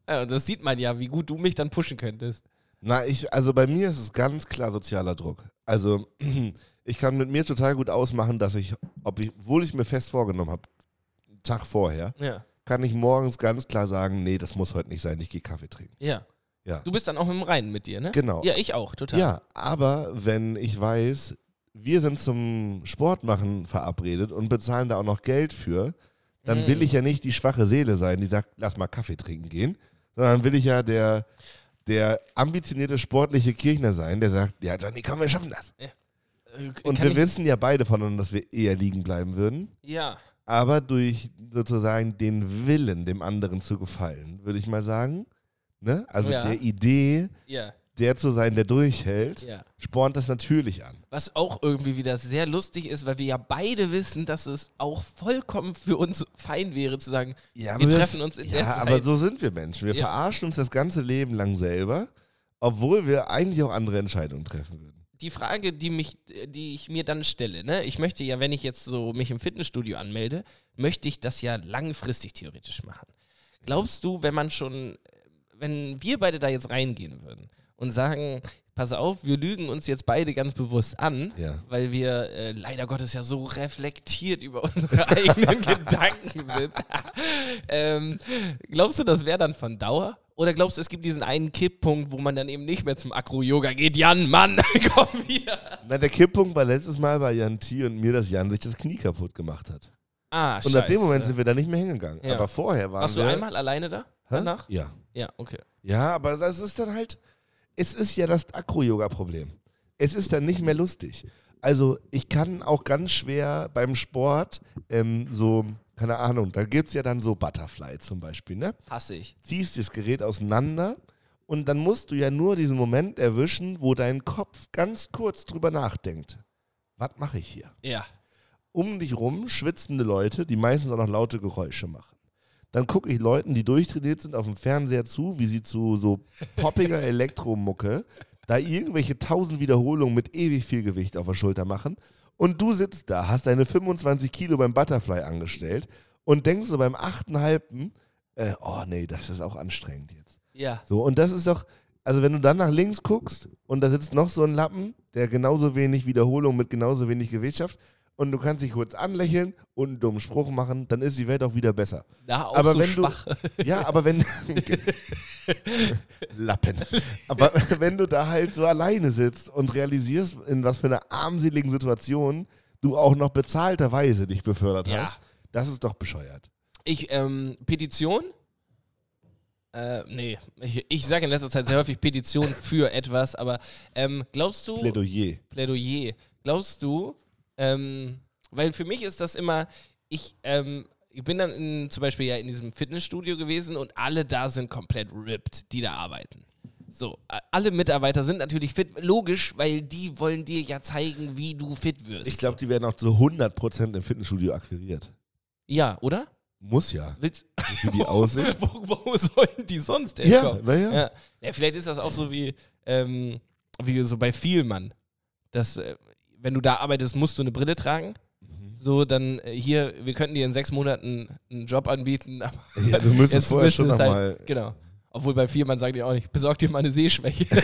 ja. Und das sieht man ja, wie gut du mich dann pushen könntest. Na, ich, also bei mir ist es ganz klar sozialer Druck. Also [clears throat] ich kann mit mir total gut ausmachen, dass ich, ob ich, obwohl ich mir fest vorgenommen habe, einen Tag vorher, Ja. kann ich morgens ganz klar sagen, nee, das muss heute nicht sein, ich gehe Kaffee trinken. Ja. Ja. Du bist dann auch im Reinen mit dir, ne? Genau. Ja, ich auch, total. Ja, aber wenn ich weiß, wir sind zum Sport machen verabredet und bezahlen da auch noch Geld für, dann will ich ja nicht die schwache Seele sein, die sagt, lass mal Kaffee trinken gehen, sondern will ich ja der, der ambitionierte sportliche Kirchner sein, der sagt, ja Johnny, komm, wir schaffen das. Äh, Und wir wissen ja beide voneinander, dass wir eher liegen bleiben würden, Ja. aber durch sozusagen den Willen, dem anderen zu gefallen, würde ich mal sagen, ne? also Ja. der Idee, Ja. der zu sein, der durchhält, Ja. spornt das natürlich an. Was auch irgendwie wieder sehr lustig ist, weil wir ja beide wissen, dass es auch vollkommen für uns fein wäre zu sagen, Ja, Wir treffen uns in der Ja, Zeit. aber so sind wir Menschen. Wir Ja. verarschen uns das ganze Leben lang selber, obwohl wir eigentlich auch andere Entscheidungen treffen würden. die Frage, die mich, die ich mir dann stelle, ne, ich möchte ja, wenn ich jetzt so mich im Fitnessstudio anmelde, möchte ich das ja langfristig theoretisch machen. Glaubst du, wenn man schon, wenn wir beide da jetzt reingehen würden und sagen, pass auf, wir lügen uns jetzt beide ganz bewusst an, Ja. weil wir äh, leider Gottes ja so reflektiert über unsere [laughs] eigenen Gedanken sind. ähm, glaubst du, das wäre dann von Dauer? Oder glaubst du, es gibt diesen einen Kipppunkt, wo man dann eben nicht mehr zum Akro-Yoga geht? Jan, Mann, [laughs] komm wieder. Na, der Kipppunkt war letztes Mal bei Jan T. und mir, dass Jan sich das Knie kaputt gemacht hat. Ah, Und ab dem Moment sind wir da nicht mehr hingegangen. Ja. Aber vorher waren Warst du wir... einmal alleine da? Hä? Danach? Ja. Ja, okay. Ja, aber das ist dann halt... Es ist ja das Akro-Yoga-Problem. Es ist dann nicht mehr lustig. Also ich kann auch ganz schwer beim Sport ähm, so... Keine Ahnung, da gibt es ja dann so Butterfly zum Beispiel, ne? Hasse ich. ziehst das Gerät auseinander und dann musst du ja nur diesen Moment erwischen, wo dein Kopf ganz kurz drüber nachdenkt. Was mache ich hier? Ja. Um dich rum schwitzende Leute, die meistens auch noch laute Geräusche machen. Dann gucke ich Leuten, die durchtrainiert sind, auf dem Fernseher zu, wie sie zu so poppiger [laughs] Elektromucke da irgendwelche tausend Wiederholungen mit ewig viel Gewicht auf der Schulter machen. Und du sitzt da, hast deine 25 Kilo beim Butterfly angestellt und denkst so beim achten Halben, äh, oh nee, das ist auch anstrengend jetzt. Ja. So, und das ist doch, also wenn du dann nach links guckst und da sitzt noch so ein Lappen, der genauso wenig Wiederholung mit genauso wenig Gewicht schafft und du kannst dich kurz anlächeln und einen dummen Spruch machen, dann ist die Welt auch wieder besser. Da auch Aber so wenn schwach. du, ja, aber wenn, [laughs] Lappen, aber wenn du da halt so alleine sitzt und realisierst, in was für einer armseligen Situation du auch noch bezahlterweise dich befördert Ja. hast, das ist doch bescheuert. Ich, ähm, Petition? Äh, nee. Ich, ich sage in letzter Zeit sehr häufig Petition für etwas, aber ähm, glaubst du. Plädoyer. Plädoyer. Glaubst du, ähm, weil für mich ist das immer, ich, ähm, ich bin dann in, zum Beispiel ja in diesem Fitnessstudio gewesen und alle da sind komplett ripped, die da arbeiten. So, alle Mitarbeiter sind natürlich fit, logisch, weil die wollen dir ja zeigen, wie du fit wirst. Ich glaube, die werden auch zu 100% im Fitnessstudio akquiriert. Ja, oder? Muss ja. Willst, Wie die aussehen. [laughs] wo, wo sollen die sonst ja, herkommen? naja. Ja. ja, vielleicht ist das auch so wie, ähm, wie so bei Vielmann. Dass, äh, wenn du da arbeitest, musst du eine Brille tragen. Mhm. So, dann äh, hier, wir könnten dir in sechs Monaten einen Job anbieten. [laughs] Aber Ja, du müsstest vorher müsstest schon es nochmal. halt, Genau. Obwohl bei Vielmann sagen die auch nicht, besorg dir mal eine Sehschwäche. [laughs]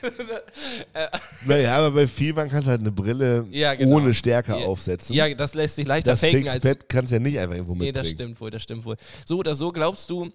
[laughs] Naja, aber bei Vielmann kannst du halt eine Brille Ja, genau. ohne Stärke Ja. aufsetzen. ja, das lässt sich leichter das faken als. Sixpack kannst du ja nicht einfach irgendwo Nee, mitbringen. das stimmt wohl, das stimmt wohl. So oder so glaubst du,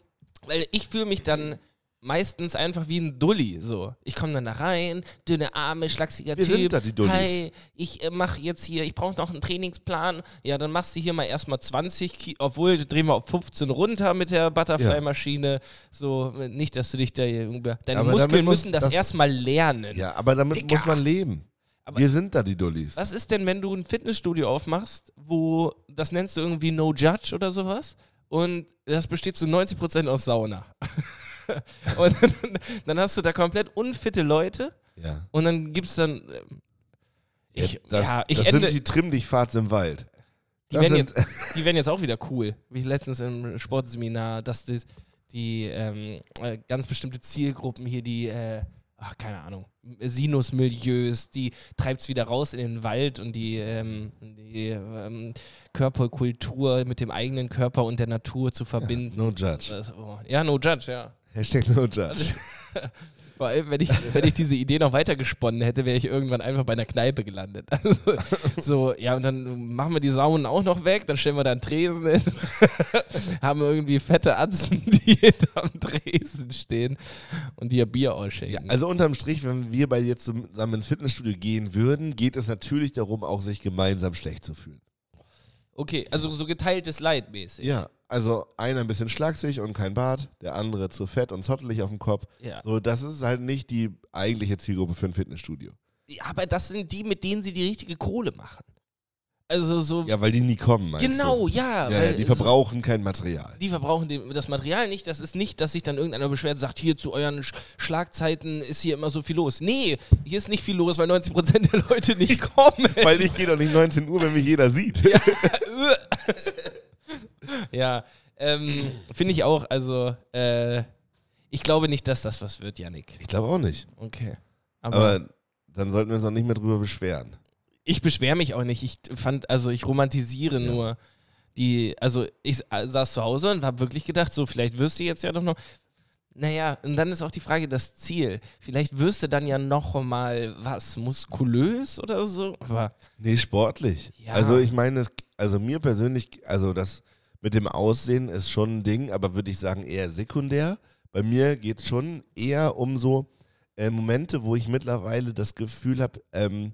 weil ich fühle mich dann meistens einfach wie ein Dulli. So. Ich komme dann da rein, dünne Arme, schlagsiger Wir Typ. sind da die Dullis. Hi, ich äh, mache jetzt hier, ich brauche noch einen Trainingsplan. Ja, dann machst du hier mal erstmal 20 Kilo, obwohl drehen wir auf 15 runter mit der Butterfly-Maschine. So, nicht, dass du dich da irgendwie. Deine Aber Muskeln müssen das, das- erstmal lernen. Ja, aber damit Digga. muss man leben. Aber- Wir sind da die Dullis. Was ist denn, wenn du ein Fitnessstudio aufmachst, wo das nennst du irgendwie No Judge oder sowas? Und das besteht zu 90% aus Sauna. [laughs] [laughs] und dann, dann hast du da komplett unfitte Leute Ja. und dann gibt es dann. ähm, Ich, ja, das ja, ich das ende, sind die Trimm-dich-Fahrts im Wald. die, werden jetzt, die werden jetzt auch wieder cool. Wie letztens im Sportseminar, dass das, die ähm, äh, ganz bestimmte Zielgruppen hier, die, äh, ach, keine Ahnung, Sinusmilieus, die treibt es wieder raus in den Wald und die, ähm, die ähm, Körperkultur mit dem eigenen Körper und der Natur zu verbinden. no judge. Das, oh, ja, no judge, ja. Hashtag no judge. [laughs] Vor allem, wenn ich, wenn ich diese Idee noch weiter gesponnen hätte, wäre ich irgendwann einfach bei einer Kneipe gelandet. Also, so, ja, und dann machen wir die Saunen auch noch weg, dann stellen wir da einen Tresen hin, [laughs] haben irgendwie fette Atzen, [laughs] die hinterm Tresen stehen und dir Bier Ja, ausschenken. also unterm Strich, wenn wir beide jetzt zusammen ins Fitnessstudio gehen würden, geht es natürlich darum, auch sich gemeinsam schlecht zu fühlen. Okay, also so geteiltes Leid mäßig. Ja, also einer ein bisschen schlagsig und kein Bart, der andere zu fett und zottelig auf dem Kopf. Ja. So, das ist halt nicht die eigentliche Zielgruppe für ein Fitnessstudio. Ja, Aber das sind die, mit denen sie die richtige Kohle machen. Also so. Ja, weil die nie kommen, meinst genau, du? ja. Ja, ja, die so- verbrauchen kein Material. Die verbrauchen die, das Material nicht. Das ist nicht, dass sich dann irgendeiner beschwert und sagt, hier zu euren Sch Schlagzeiten ist hier immer so viel los. Nee, hier ist nicht viel los, weil 90% der Leute nicht [laughs] kommen. Weil ich gehe doch nicht 19 Uhr, wenn mich jeder sieht. [laughs] [laughs] ja, ähm, finde ich auch. Also, äh, ich glaube nicht, dass das was wird, Yannick. Ich glaube auch nicht. Okay. Aber, Aber dann sollten wir uns auch nicht mehr drüber beschweren. Ich beschwere mich auch nicht. Ich fand, also ich romantisiere Ja. nur die, also ich sa- saß zu Hause und habe wirklich gedacht, so vielleicht wirst du jetzt ja doch noch. Naja, und dann ist auch die Frage, das Ziel. Vielleicht wirst du dann ja noch mal was, muskulös oder so. Aber Nee, sportlich. Ja. Also ich meine, es, also mir persönlich, also das mit dem Aussehen ist schon ein Ding, aber würde ich sagen eher sekundär. Bei mir geht es schon eher um so äh, Momente, wo ich mittlerweile das Gefühl habe, ähm,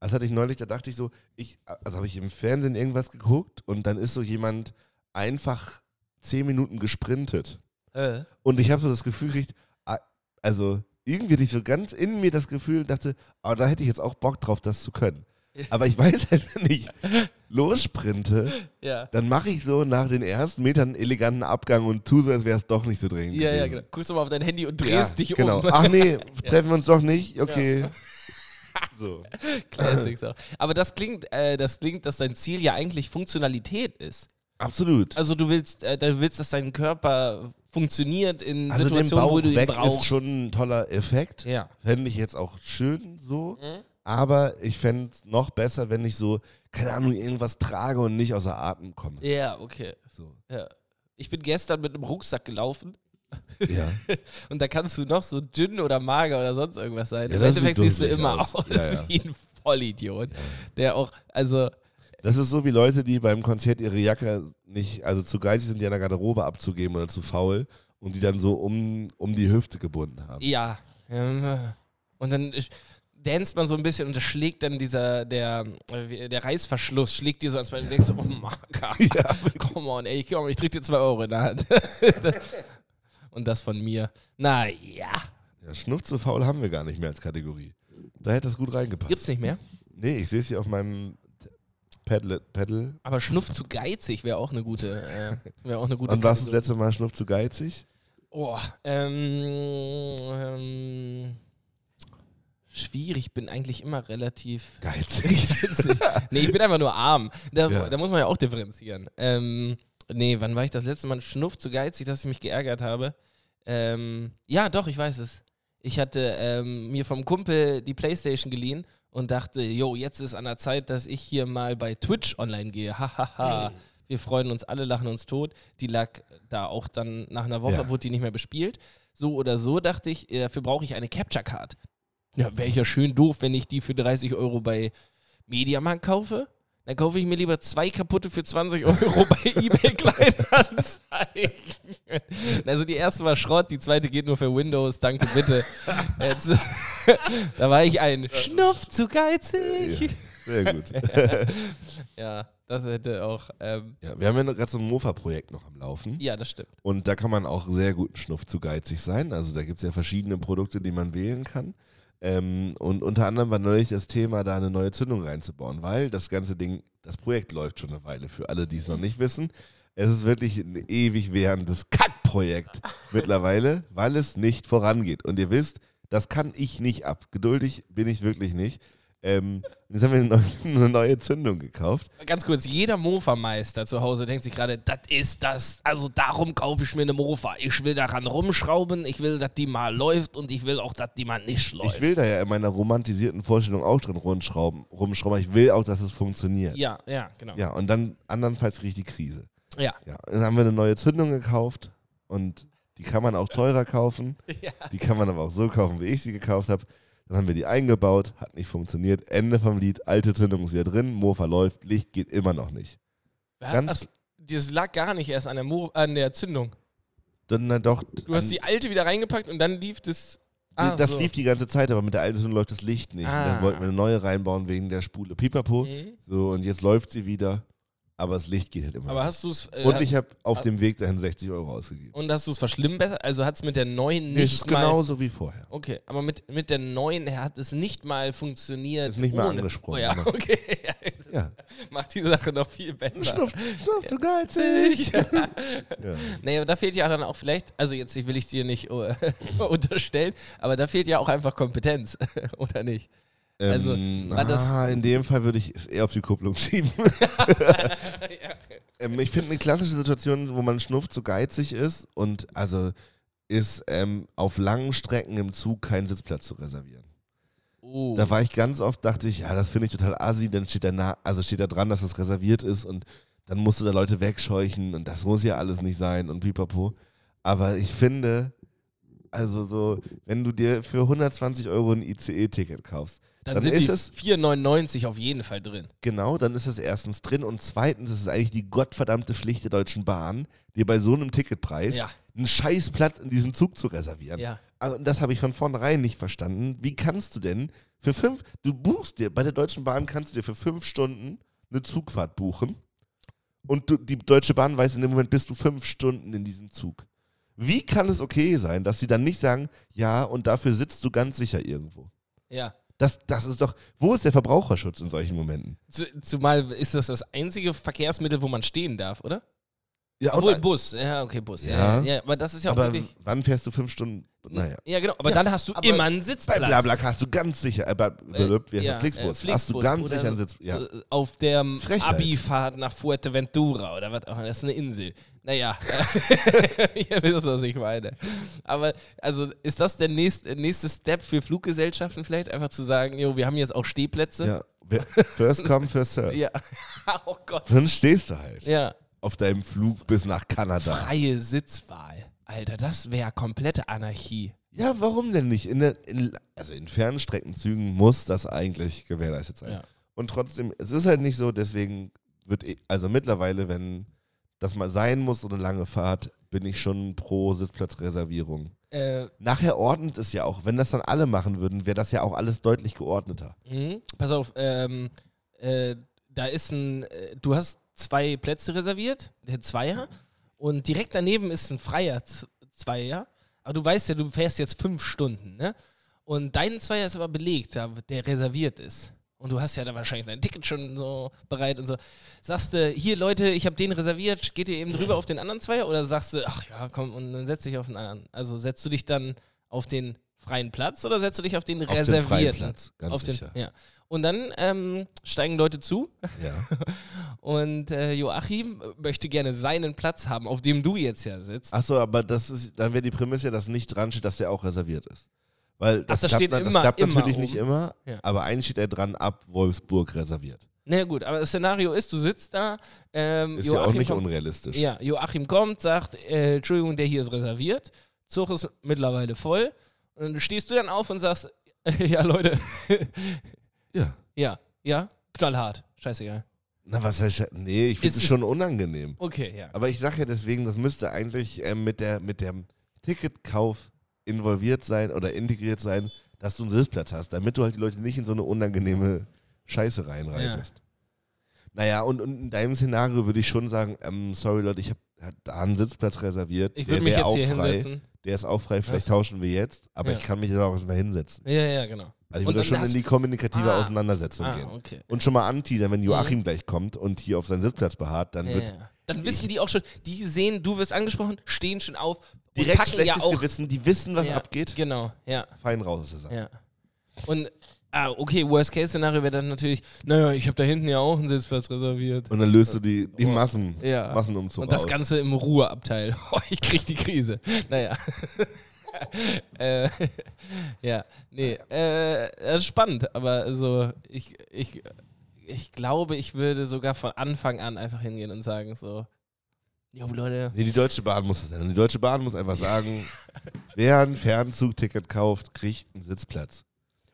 das hatte ich neulich, da dachte ich so, ich, also habe ich im Fernsehen irgendwas geguckt und dann ist so jemand einfach zehn Minuten gesprintet. äh, Und ich habe so das Gefühl gekriegt, ah, also irgendwie hatte ich so ganz in mir das Gefühl und dachte, aber da hätte ich jetzt auch Bock drauf, das zu können. Aber ich weiß halt, wenn ich lossprinte, ja. dann mache ich so nach den ersten Metern einen eleganten Abgang und tu so, als wäre es doch nicht so dringend. Ja, ja, gewesen. genau. Guckst du mal auf dein Handy und Ja, drehst dich genau. um. Ach nee, [laughs] treffen wir uns doch nicht? Okay. [laughs] So. Classics auch. Aber das klingt, äh, das klingt, dass dein Ziel ja eigentlich Funktionalität ist. Absolut. Also du willst, äh, du willst, dass dein Körper funktioniert in Also Situationen, wo du ihn weg brauchst. ist schon ein toller Effekt. ja. Fände ich jetzt auch schön so. Mhm. Aber ich fände es noch besser, wenn ich so, keine Ahnung, irgendwas trage und nicht außer Atem komme. Ja, okay. So. Ja. Ich bin gestern mit einem Rucksack gelaufen Ja. [laughs] und da kannst du noch so dünn oder mager oder sonst irgendwas sein. Ja, Im Endeffekt siehst du immer aus. aus, Ja, ja. wie ein Vollidiot. Der auch, also, Das ist so wie Leute, die beim Konzert ihre Jacke nicht, also zu geizig sind, die an der Garderobe abzugeben oder zu faul und die dann so um, um die Hüfte gebunden haben. ja. Und dann danst man so ein bisschen und das schlägt dann dieser, der, der Reißverschluss schlägt dir so ans Bein und denkst so, oh Marker, [laughs] Ja, come on, ey, komm, ich drück dir zwei Euro in der Hand. [laughs] und das von mir. Naja, ja, Schnuff zu faul haben wir gar nicht mehr als Kategorie. Da hätte das gut reingepasst. gibt's nicht mehr. Nee, ich sehe es hier auf meinem Pedal. Pedal. Aber Schnuff zu geizig wäre auch eine gute, äh, wäre auch eine gute Wann war das letzte Mal Schnuff zu geizig? Oh, ähm, ähm, schwierig. Ich bin eigentlich immer relativ. Geizig. [laughs] Nee, ich bin einfach nur arm. Da, Ja. da muss man ja auch differenzieren. Ähm, nee, wann war ich das letzte Mal schnuff zu geizig, dass ich mich geärgert habe? Ähm, ja, doch, ich weiß es. Ich hatte ähm, mir vom Kumpel die Playstation geliehen und dachte, jo, jetzt ist an der Zeit, dass ich hier mal bei Twitch online gehe. Hahaha. Wir freuen uns alle, lachen uns tot. Die lag da auch dann nach einer Woche, Ja. wurde die nicht mehr bespielt. So oder so dachte ich, äh, dafür brauche ich eine Capture Card. Ja, wäre ich ja schön doof, wenn ich die für 30 Euro bei Mediamarkt kaufe. Dann kaufe ich mir lieber zwei kaputte für 20 Euro bei [laughs] eBay Kleinanzeigen. Also die erste war Schrott, die zweite geht nur für Windows, danke bitte. Jetzt, [laughs] da war ich ein Schnuff zu geizig. Sehr gut. [laughs] Ja, das hätte auch, ähm, Ja, wir haben ja gerade so ein Mofa-Projekt noch am Laufen. ja, das stimmt. Und da kann man auch sehr guten Schnuff zu geizig sein. Also da gibt es ja verschiedene Produkte, die man wählen kann. Ähm, und unter anderem war neulich das Thema, da eine neue Zündung reinzubauen, weil das ganze Ding, das Projekt läuft schon eine Weile für alle, die es noch nicht wissen. Es ist wirklich ein ewig währendes Kackprojekt [laughs] mittlerweile, weil es nicht vorangeht. Und ihr wisst, das kann ich nicht ab. Geduldig bin ich wirklich nicht. Ähm, jetzt haben wir eine neue, [laughs] eine neue Zündung gekauft. Ganz kurz, jeder Mofa-Meister zu Hause denkt sich gerade, das ist das, also darum kaufe ich mir eine Mofa. Ich will daran rumschrauben, ich will, dass die mal läuft und ich will auch, dass die mal nicht läuft. Ich will da ja in meiner romantisierten Vorstellung auch drin rumschrauben, rumschrauben. Ich will auch, dass es funktioniert. Ja, ja, genau. Ja, und dann andernfalls kriege ich die Krise. Ja. Ja, dann haben wir eine neue Zündung gekauft und die kann man auch teurer kaufen. [laughs] Ja. Die kann man aber auch so kaufen, wie ich sie gekauft habe. Dann haben wir die eingebaut, hat nicht funktioniert. Ende vom Lied, alte Zündung ist wieder drin, Mofa läuft, Licht geht immer noch nicht. Ganz- Ach, das lag gar nicht erst an der, Mo an der Zündung. Dann na doch. Du hast die alte wieder reingepackt und dann lief das. Ah, das so. lief die ganze Zeit, aber mit der alten Zündung läuft das Licht nicht. Und Ah. dann wollten wir eine neue reinbauen wegen der Spule Pipapo. Mhm. So, und jetzt läuft sie wieder, aber das Licht geht halt immer Aber hast du es. Äh, Und ich habe auf hast- dem Weg dahin 60 Euro ausgegeben. und hast du es verschlimmbessert? Also hat es mit der neuen nicht ist mal. genauso wie vorher. Okay, aber mit, mit der neuen hat es nicht mal funktioniert. Ist nicht mal ohne. angesprochen, Oh ja, okay. [laughs] Ja. Macht die Sache noch viel besser. Schnuff, schnuff zu geizig. ja. Nee, aber da fehlt ja dann auch vielleicht, also jetzt will ich dir nicht äh, [laughs] unterstellen, aber da fehlt ja auch einfach Kompetenz, [laughs] oder nicht? Also, ähm, das- ah, in dem Fall würde ich es eher auf die Kupplung schieben. [laughs] [laughs] ähm, ich finde eine klassische Situation, wo man Schnuff zu geizig ist und also ist ähm, auf langen Strecken im Zug keinen Sitzplatz zu reservieren. Oh. Da war ich ganz oft, dachte ich, ja, das finde ich total assi, dann steht da, na, also steht da dran, dass das reserviert ist und dann musst du da Leute wegscheuchen und das muss ja alles nicht sein und pipapo. Aber ich finde, also so, wenn du dir für 120 Euro ein ICE-Ticket kaufst, dann, dann sind ist die es- 4,99 auf jeden Fall drin. genau, dann ist es erstens drin und zweitens ist es eigentlich die gottverdammte Pflicht der Deutschen Bahn, dir bei so einem Ticketpreis Ja. einen scheiß Platz in diesem Zug zu reservieren. Ja. Also, und das habe ich von vornherein nicht verstanden. Wie kannst du denn für fünf, du buchst dir, bei der Deutschen Bahn kannst du dir für fünf Stunden eine Zugfahrt buchen und du, die Deutsche Bahn weiß in dem Moment, bist du fünf Stunden in diesem Zug. Wie kann es okay sein, dass sie dann nicht sagen, ja, und dafür sitzt du ganz sicher irgendwo? Ja. Das, das ist doch, wo ist der Verbraucherschutz in solchen Momenten? Zu, zumal ist das das einzige Verkehrsmittel, wo man stehen darf, oder? Ja, Obwohl, Bus. Ja, okay, Bus. Ja. Ja. Ja, ja, aber das ist ja auch aber wirklich. wann fährst du fünf Stunden? Naja. Ja, genau. Aber Ja, dann hast du immer einen Bei Sitzplatz. Blablacar hast du ganz sicher, äh, bei, Äh, ja, der? Flixbus, äh, hast du ganz sicher einen so. Sitz. Ja. Äh, Auf der. Abifahrt nach Fuerteventura oder was auch immer. Das ist eine Insel. Naja, [laughs] ihr wisst, was ich meine. Aber also ist das der nächste, nächste Step für Fluggesellschaften vielleicht? Einfach zu sagen, jo, wir haben jetzt auch Stehplätze? Ja, first come, first serve. Ja. [laughs] oh Gott. Dann stehst du halt Ja. auf deinem Flug bis nach Kanada. Freie Sitzwahl. Alter, das wäre komplette Anarchie. Ja, warum denn nicht? In der, in, also in Fernstreckenzügen muss das eigentlich gewährleistet sein. Ja. Und trotzdem, es ist halt nicht so, deswegen wird, eh- also mittlerweile, wenn das mal sein muss, so eine lange Fahrt, bin ich schon pro Sitzplatzreservierung. Äh, Nachher ordnet es ja auch, wenn das dann alle machen würden, wäre das ja auch alles deutlich geordneter. Mhm. Pass auf, ähm, äh, da ist ein, äh, du hast zwei Plätze reserviert, der Zweier, und direkt daneben ist ein freier Zweier. Aber du weißt ja, du fährst jetzt fünf Stunden, ne? Und dein Zweier ist aber belegt, der reserviert ist. Und du hast ja da wahrscheinlich dein Ticket schon so bereit und so. Sagst du, hier Leute, ich habe den reserviert, geht ihr eben drüber auf den anderen Zweier? Oder sagst du, ach ja, komm, und dann setz dich auf den anderen? Also setzt du dich dann auf den freien Platz oder setzt du dich auf den Auf den reservierten? freien Platz, ganz auf den, sicher. Ja. Und dann ähm, steigen Leute zu Ja. [laughs] und äh, Joachim möchte gerne seinen Platz haben, auf dem du jetzt ja sitzt. Achso, aber das ist, dann wäre die Prämisse ja, dass nicht dran steht, dass der auch reserviert ist. Weil das, das klappt, steht na- das immer- klappt immer natürlich oben. nicht immer, Ja. aber eigentlich steht er dran, ab Wolfsburg reserviert. Na gut, aber das Szenario ist, du sitzt da, ähm, Ist ja auch Joachim nicht kommt, unrealistisch. Ja, Joachim kommt, sagt, äh, Entschuldigung, der hier ist reserviert. Zug ist mittlerweile voll. Und dann stehst du dann auf und sagst, [laughs] ja Leute, Ja. ja, ja, knallhart, scheißegal. Na, was heißt, nee, ich finde Es schon unangenehm. Okay, ja. Aber ich sage ja deswegen, das müsste eigentlich ähm, mit, der, mit dem Ticketkauf involviert sein oder integriert sein, dass du einen Sitzplatz hast, damit du halt die Leute nicht in so eine unangenehme Scheiße reinreitest. Naja, und, und in deinem Szenario würde ich schon sagen, ähm, sorry Leute, ich habe da einen Sitzplatz reserviert. Ich der würde mich jetzt auch hier frei. hinsetzen. Der ist auch frei, vielleicht Was? tauschen wir jetzt, aber Ja. ich kann mich da auch erstmal hinsetzen. Ja, ja, genau. Also ich würde schon in die kommunikative Ah. Auseinandersetzung Ah, gehen. okay. Und schon mal anteasern, wenn Joachim gleich kommt und hier auf seinen Sitzplatz beharrt, dann Ja, wird ja. Dann wissen die auch schon, die sehen, du wirst angesprochen, stehen schon auf direkt packen schlechtes ja auch. Gewissen, die wissen, was ja, abgeht. Genau, ja, Fein raus ist Sache. ja. Und, ah, okay, Worst-Case-Szenario wäre dann natürlich, naja, ich habe da hinten ja auch einen Sitzplatz reserviert. Und dann löst du die, die Oh. Massen, Ja. Massenumzug Und das. Ganze im Ruheabteil. [laughs] Oh, ich krieg die Krise. Naja. [laughs] [laughs] äh, ja, nee, äh, ist spannend, aber so, ich, ich, ich glaube, ich würde sogar von Anfang an einfach hingehen und sagen so, jo Leute, Nee, die Deutsche Bahn muss es sein. Und die Deutsche Bahn muss einfach sagen, [laughs] wer ein Fernzugticket kauft, kriegt einen Sitzplatz.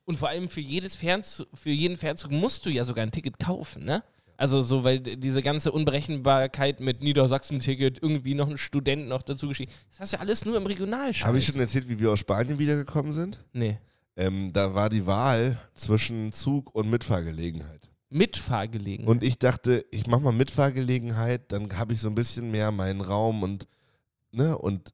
und vor allem für jedes Fernzug, für jeden Fernzug musst du ja sogar ein Ticket kaufen, ne? Also so, weil diese ganze Unberechenbarkeit mit Niedersachsen-Ticket, irgendwie noch ein Student noch dazu geschrieben, das hast du ja alles nur im Regionalscheiß. Habe ich schon erzählt, wie wir aus Spanien wiedergekommen sind? Nee. Ähm, da war die Wahl zwischen Zug und Mitfahrgelegenheit. Mitfahrgelegenheit. Und ich dachte, ich mache mal Mitfahrgelegenheit, dann habe ich so ein bisschen mehr meinen Raum und, ne, und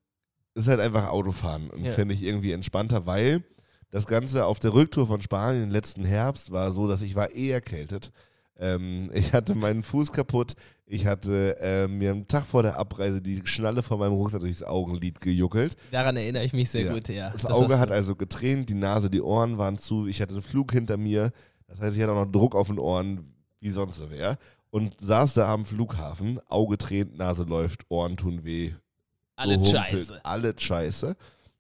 ist halt einfach Autofahren. Und Ja. finde ich irgendwie entspannter, weil das Ganze auf der Rücktour von Spanien letzten Herbst war so, dass ich war eh erkältet. Ähm, [laughs] ich hatte meinen Fuß kaputt. Ich hatte äh, mir am Tag vor der Abreise die Schnalle von meinem Rucksack durchs Augenlid gejuckelt. Daran erinnere ich mich sehr Ja. gut, ja. Das, Das Auge hat also getränt, die Nase, die Ohren waren zu. Ich hatte einen Flug hinter mir. Das heißt, ich hatte auch noch Druck auf den Ohren, wie sonst so wäre. Und saß da am Flughafen, Auge tränt, Nase läuft, Ohren tun weh. alle gehumpelt, Scheiße. Alle Scheiße.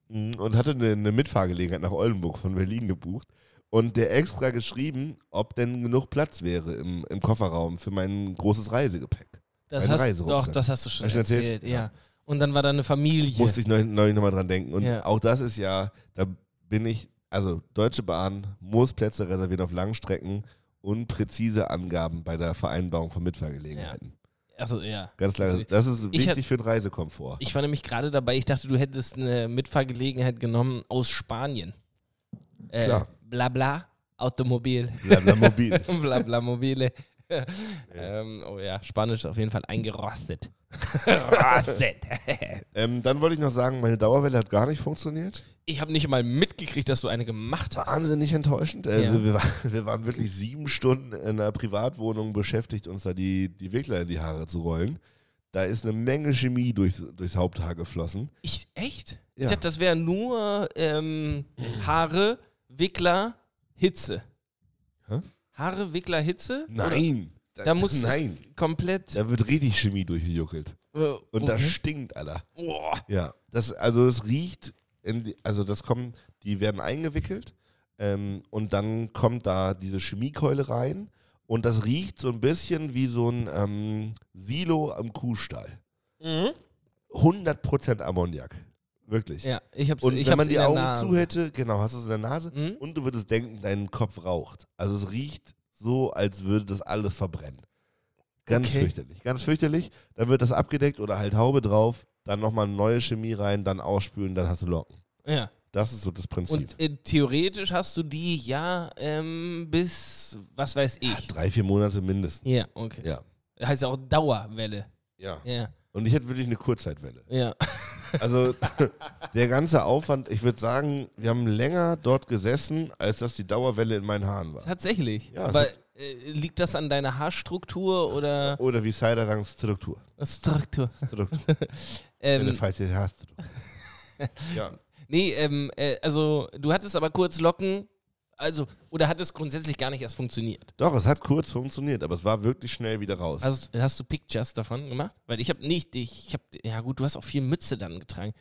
Mhm, Und hatte eine, eine Mitfahrgelegenheit nach Oldenburg von Berlin gebucht. Und der extra geschrieben, ob denn genug Platz wäre im, im Kofferraum für mein großes Reisegepäck. Das ein hast, doch, das hast du schon Hast erzählt. erzählt? Ja. Ja. Und dann war da eine Familie. Musste ich neulich, neulich nochmal dran denken. Und Ja. auch das ist ja, da bin ich, also Deutsche Bahn muss Plätze reservieren auf Langstrecken und präzise Angaben bei der Vereinbarung von Mitfahrgelegenheiten. Also ja. Ganz klar, Also, das ist ich wichtig für den Reisekomfort. Ich war nämlich gerade dabei, ich dachte, du hättest eine Mitfahrgelegenheit genommen aus Spanien. Äh, Klar. Bla bla, Automobil. Blabla mobil. bla bla mobile. [laughs] ähm, oh ja, Spanisch ist auf jeden Fall eingerostet. Rostet. [laughs] [laughs] ähm, dann wollte ich noch sagen, meine Dauerwelle hat gar nicht funktioniert. ich habe nicht mal mitgekriegt, dass du eine gemacht hast. Wahnsinnig enttäuschend. Also Ja. wir, waren, wir waren wirklich sieben Stunden in einer Privatwohnung beschäftigt, uns da die, die Wickler in die Haare zu rollen. Da ist eine Menge Chemie durchs, durchs Haupthaar geflossen. Ich, echt? Ja. Ich dachte, das wäre nur ähm, [clears throat] Haare, Wickler, Hitze. Hä? Haare, Wickler, Hitze? Nein. Da muss es- Nein. komplett. Da wird richtig Chemie durchgejuckelt. äh, Und das okay. stinkt, Alter. Boah. Ja. Das, also es riecht, in die, also das kommen, die werden eingewickelt ähm, und dann kommt da diese Chemiekeule rein und das riecht so ein bisschen wie so ein ähm, Silo am Kuhstall. Mhm. 100% Ammoniak. Wirklich. Ja, ich hab's, Und ich wenn man die Augen Nase. zu hätte, genau, hast du es in der Nase Mhm. und du würdest denken, dein Kopf raucht. Also es riecht so, als würde das alles verbrennen. Ganz Okay. fürchterlich, ganz fürchterlich. Dann wird das abgedeckt oder halt Haube drauf, dann nochmal neue Chemie rein, dann ausspülen, dann hast du Locken. Ja. Das ist so das Prinzip. Und äh, theoretisch hast du die ja ähm, bis, was weiß ich. Drei, vier Monate mindestens. Ja, okay. Ja. Heißt ja auch Dauerwelle. ja. Ja. Und ich hätte wirklich eine Kurzzeitwelle. Ja. Also [laughs] der ganze Aufwand, ich würde sagen, wir haben länger dort gesessen, als dass die Dauerwelle in meinen Haaren war. Tatsächlich. Ja, Aber äh, liegt das an deiner Haarstruktur oder Oder wie Cider sagen, Struktur. Struktur? Struktur. [laughs] Eine Ähm, falsche Haarstruktur. [laughs] ja. Nee, ähm, äh, also du hattest aber kurz Locken, also, oder hat es grundsätzlich gar nicht erst funktioniert? Doch, es hat kurz funktioniert, aber es war wirklich schnell wieder raus. Hast, hast du Pictures davon gemacht? Weil ich habe nicht, ich habe, ja gut, du hast auch viel Mütze dann getragen.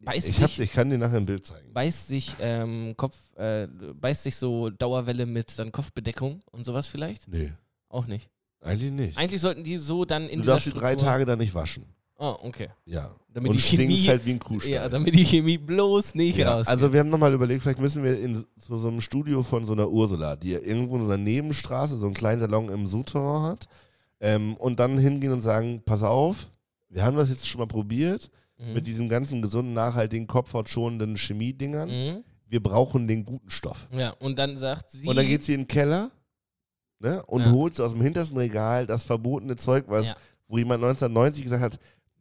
Beißt ich, hab, sich, ich kann dir nachher ein Bild zeigen. beißt sich ähm, Kopf, äh, beißt sich so Dauerwelle mit dann Kopfbedeckung und sowas vielleicht? Nee, Auch nicht. eigentlich nicht. Eigentlich sollten die so dann in du dieser darfst die drei Tage dann nicht waschen. Oh, okay. Ja. Damit Und die Chemie, halt wie ein Kuhstall. ja, damit die Chemie bloß nicht Ja, also wir haben nochmal überlegt, vielleicht müssen wir in so, so einem Studio von so einer Ursula, die irgendwo in so einer Nebenstraße so einen kleinen Salon im Souterrain hat, ähm, und dann hingehen und sagen, pass auf, wir haben das jetzt schon mal probiert Mhm. mit diesem ganzen gesunden, nachhaltigen, kopfhautschonenden Chemiedingern. Mhm. Wir brauchen den guten Stoff. Ja, und dann sagt sie. Und dann geht sie in den Keller ne, und Ja. holt aus dem hintersten Regal das verbotene Zeug, was, Ja. wo jemand 1990 gesagt hat,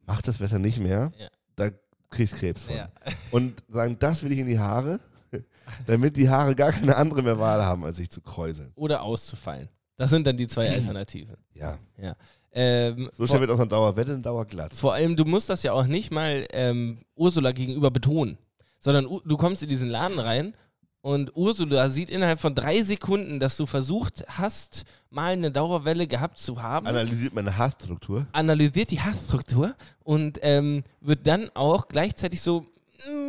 mach das besser nicht mehr, Ja. da kriegst du Krebs von. Ja. Und sagen, das will ich in die Haare, [laughs] damit die Haare gar keine andere mehr Wahl haben, als sich zu kräuseln. Oder auszufallen. Das sind dann die zwei Alternativen. Ja, Ähm, so schnell wird aus einer Dauerwette eine Dauerglatz. vor allem, du musst das ja auch nicht mal ähm, Ursula gegenüber betonen, sondern du kommst in diesen Laden rein und Ursula sieht innerhalb von drei Sekunden, dass du versucht hast, mal eine Dauerwelle gehabt zu haben. Analysiert meine Haarstruktur. analysiert die Haarstruktur und ähm, wird dann auch gleichzeitig so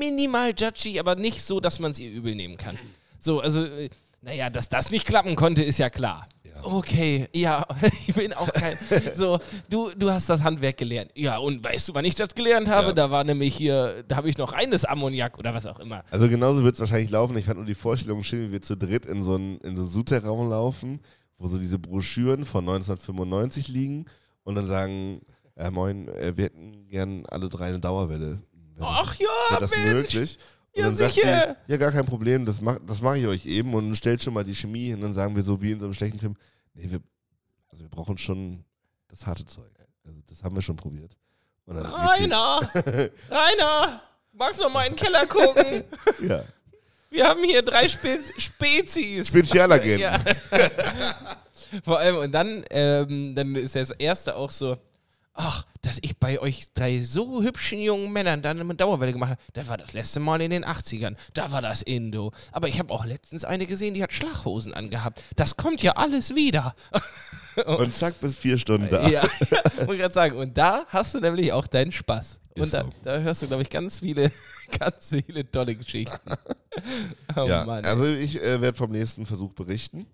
minimal judgy, aber nicht so, dass man es ihr übel nehmen kann. So, also, äh, naja, dass das nicht klappen konnte, ist ja klar. Ja. Okay, ja, [laughs] ich bin auch kein. So, du, du hast das Handwerk gelernt. Ja, und weißt du, wann ich das gelernt habe? Ja. Da war nämlich hier, da habe ich noch reines Ammoniak oder was auch immer. Also genauso wird es wahrscheinlich laufen. Ich fand nur die Vorstellung schön, wie wir zu dritt in so einen, in so einen Souterraum laufen, wo so diese Broschüren von 1995 liegen und dann sagen, äh, moin, äh, wir hätten gern alle drei eine Dauerwelle. Das- Ach ja, wäre das Mensch. möglich? Und Ja, dann sagt sicher. sie, ja, gar kein Problem, das mache das mach ich euch eben und stellt schon mal die Chemie und dann sagen wir so wie in so einem schlechten Film, nee, wir, also wir brauchen schon das harte Zeug. Also das haben wir schon probiert. Und dann geht Rainer! [laughs] Rainer! Magst du noch mal in den Keller gucken? [laughs] Ja. Wir haben hier drei Spe Spezies. Spezialagenten. Ja. [laughs] Vor allem, und dann, ähm, dann ist das erste auch so, ach, dass ich bei euch drei so hübschen jungen Männern dann eine Dauerwelle gemacht habe, das war das letzte Mal in den 80ern. Da war das Indo. Aber ich habe auch letztens eine gesehen, die hat Schlaghosen angehabt. Das kommt ja alles wieder. [laughs] Und zack, bis vier Stunden da. Ja, [laughs] wollte gerade sagen. Und da hast du nämlich auch deinen Spaß. Und da, so. da hörst du, glaube ich, ganz viele, [laughs] ganz viele tolle Geschichten. Oh ja, Mann. also ich äh, werde vom nächsten Versuch berichten.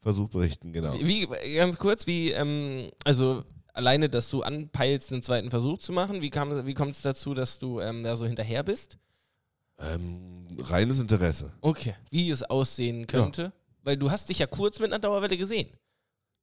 Versuch berichten, genau. Wie, wie- ganz kurz, wie, ähm, also alleine, dass du anpeilst, einen zweiten Versuch zu machen, wie, kam, wie kommt es dazu, dass du ähm, da so hinterher bist? Ähm, reines Interesse. Okay. Wie es aussehen könnte? Weil du hast dich ja kurz mit einer Dauerwelle gesehen.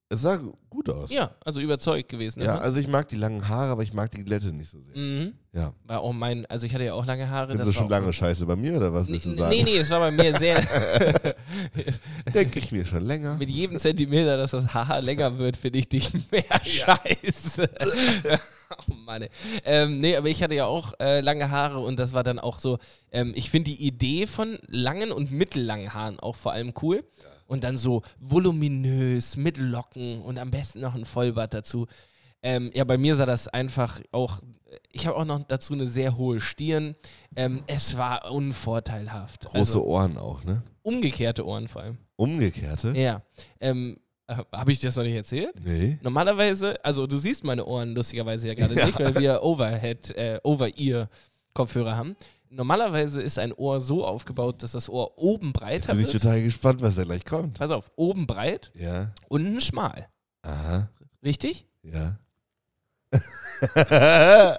Es sah gut aus. Ja, also überzeugt gewesen. Ja, ne? also ich mag die langen Haare, aber ich mag die Glätte nicht so sehr. mhm. Ja. War auch mein, also ich hatte ja auch lange Haare. Findest du das schon lange Scheiße bei mir oder was Nee, willst du nee, sagen? nee, es war bei mir sehr. [laughs] Denke ich mir schon länger. mit jedem Zentimeter, dass das Haar länger wird, finde ich dich mehr scheiße. [laughs] oh Mann. ey. Ähm, nee, aber ich hatte ja auch äh, lange Haare und das war dann auch so, ähm, ich finde die Idee von langen und mittellangen Haaren auch vor allem cool. Und dann so voluminös, mit Locken und am besten noch ein Vollbart dazu. Ähm, ja, bei mir sah das einfach auch, ich habe auch noch dazu eine sehr hohe Stirn. Ähm, es war unvorteilhaft. Große also, Ohren auch, ne? umgekehrte Ohren vor allem. Umgekehrte? Ja. Ähm, habe ich dir das noch nicht erzählt? Nee. Normalerweise, also du siehst meine Ohren lustigerweise ja gerade [laughs] nicht, weil wir Overhead, äh, Over-Ear-Kopfhörer haben. Normalerweise ist ein Ohr so aufgebaut, dass das Ohr oben breiter Bin ich wird. total gespannt, was da gleich kommt. Pass auf, oben breit, Ja. unten schmal. Aha. Richtig? Ja. [laughs] das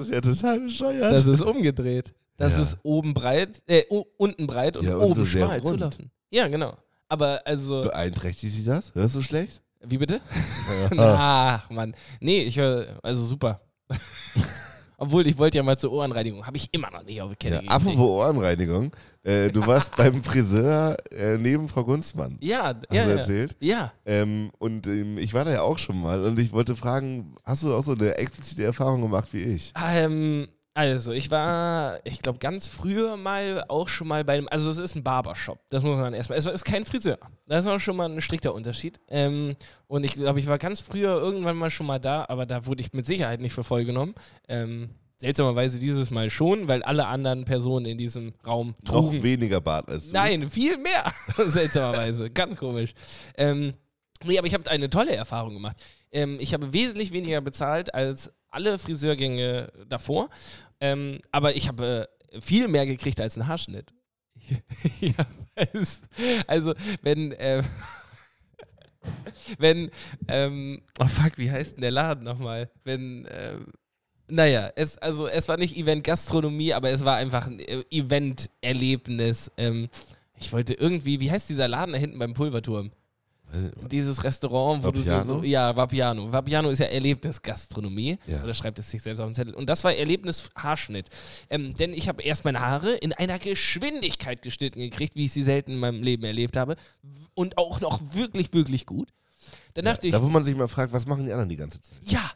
ist ja total bescheuert. Das ist umgedreht. Das Ja. ist oben breit, äh, u- unten breit und Ja, und so oben sehr schmal rund. zulaufen. Ja, genau. Aber also, Beeinträchtigt dich das? Hörst du schlecht? wie bitte? [laughs] Ach, Mann. Nee, ich höre, also super. [laughs] Obwohl, ich wollte ja mal zur Ohrenreinigung. Habe ich immer noch nicht auf die Kette Ja, apropos Ohrenreinigung. Äh, du [laughs] warst beim Friseur äh, neben Frau Gunstmann. Ja, Hast ja, du ja. erzählt? Ja, Ähm, und ähm, ich war da ja auch schon mal und ich wollte fragen, hast du auch so eine explizite Erfahrung gemacht wie ich? ähm, also ich war, ich glaube, ganz früher mal auch schon mal bei einem, also es ist ein Barbershop, das muss man erstmal, es ist kein Friseur, das ist auch schon mal ein strikter Unterschied. Ähm, und ich glaube, ich war ganz früher irgendwann mal schon mal da, aber da wurde ich mit Sicherheit nicht für voll genommen. Ähm, seltsamerweise dieses Mal schon, weil alle anderen Personen in diesem Raum Noch trugen. weniger Bart als du. Nein, viel mehr, [laughs] seltsamerweise. Ganz komisch. Ähm, nee, aber ich habe eine tolle Erfahrung gemacht. Ähm, ich habe wesentlich weniger bezahlt als alle Friseurgänge davor, ähm, aber ich habe äh, viel mehr gekriegt als ein Haarschnitt. [laughs] ja, also, wenn, ähm, [laughs] wenn, ähm, oh fuck, wie heißt denn der Laden nochmal? Wenn, ähm, naja, es, also es war nicht Event Gastronomie, aber es war einfach ein äh, Event-Erlebnis. Ähm, ich wollte irgendwie, wie heißt dieser Laden da hinten beim Pulverturm? Dieses Restaurant, wo du Vapiano? so. Ja, Vapiano. Vapiano ist ja Erlebnisgastronomie. Ja. Oder schreibt es sich selbst auf den Zettel. Und das war Erlebnis-Haarschnitt. Ähm, denn ich habe erst meine Haare in einer Geschwindigkeit geschnitten gekriegt, wie ich sie selten in meinem Leben erlebt habe. Und auch noch wirklich, wirklich gut. Dann dachte ich, Da, wo man sich mal fragt, was machen die anderen die ganze Zeit? ja.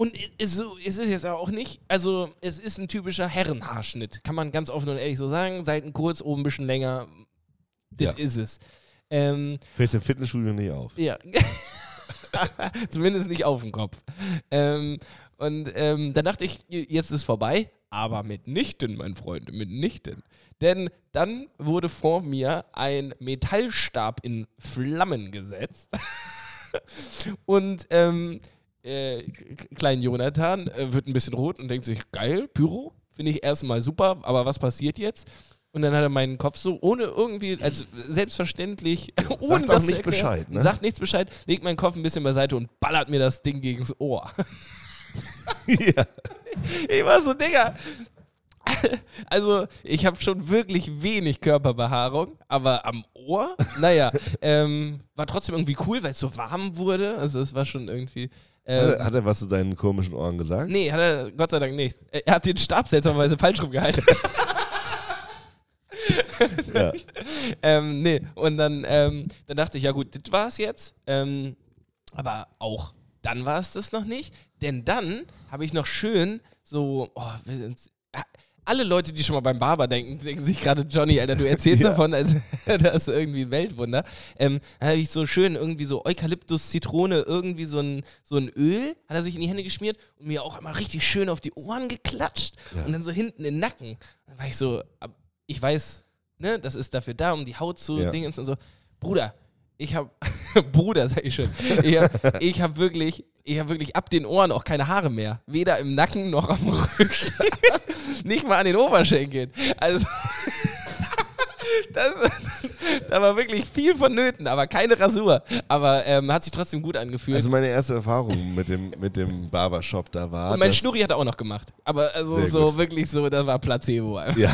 Und es ist jetzt auch nicht, also es ist ein typischer Herrenhaarschnitt, kann man ganz offen und ehrlich so sagen. Seiten kurz, oben ein bisschen länger. Das Ja. ist es. Ähm, Fällt im Fitnessstudio nicht auf. ja. [laughs] Zumindest nicht auf dem Kopf. Ähm, und ähm, dann dachte ich, jetzt ist vorbei, aber mitnichten, mein Freund, mitnichten. Denn dann wurde vor mir ein Metallstab in Flammen gesetzt. [laughs] und ähm, äh, klein Jonathan äh, wird ein bisschen rot und denkt sich, geil, Pyro, finde ich erstmal super, aber was passiert jetzt? Und dann hat er meinen Kopf so, ohne irgendwie, also selbstverständlich, [laughs] ohne auch das nicht erklären, Bescheid, ne? Sagt nichts Bescheid, legt meinen Kopf ein bisschen beiseite und ballert mir das Ding gegens Ohr. [laughs] [laughs] ja. Ich war so, Digga. Also, ich habe schon wirklich wenig Körperbehaarung, aber am Ohr, naja, ähm, war trotzdem irgendwie cool, weil es so warm wurde. Also, es war schon irgendwie. Hat Ähm, er- Hat er was zu deinen komischen Ohren gesagt? nee, hat er Gott sei Dank nicht. Er hat den Stab seltsamerweise falsch rumgehalten. Ja. [laughs] ähm, nee, und dann, ähm, dann dachte ich, ja gut, das war's jetzt. Ähm, aber auch dann war es das noch nicht. Denn dann habe ich noch schön so, oh, alle Leute, die schon mal beim Barber denken, denken sich gerade, Johnny, Alter, du erzählst [laughs] Ja. davon, als [laughs] das irgendwie ein Weltwunder. Ähm, da habe ich so schön irgendwie so Eukalyptus, Zitrone, irgendwie so ein, so ein Öl, hat er sich in die Hände geschmiert und mir auch einmal richtig schön auf die Ohren geklatscht Ja. und dann so hinten in den Nacken. Da war ich so, ich weiß, ne, das ist dafür da, um die Haut zu Ja. dingens und so. Bruder, ich habe, [laughs] Bruder, sag ich schon, ich habe ich hab wirklich, ich habe wirklich ab den Ohren auch keine Haare mehr. Weder im Nacken noch am Rücken. [laughs] Nicht mal an den Oberschenkeln. Also, [laughs] das, da war wirklich viel vonnöten, aber keine Rasur. Aber ähm, hat sich trotzdem gut angefühlt. Also meine erste Erfahrung mit dem, mit dem Barbershop da war. und mein Schnurri hat er auch noch gemacht. Aber also so gut. wirklich so, das war Placebo. Ja.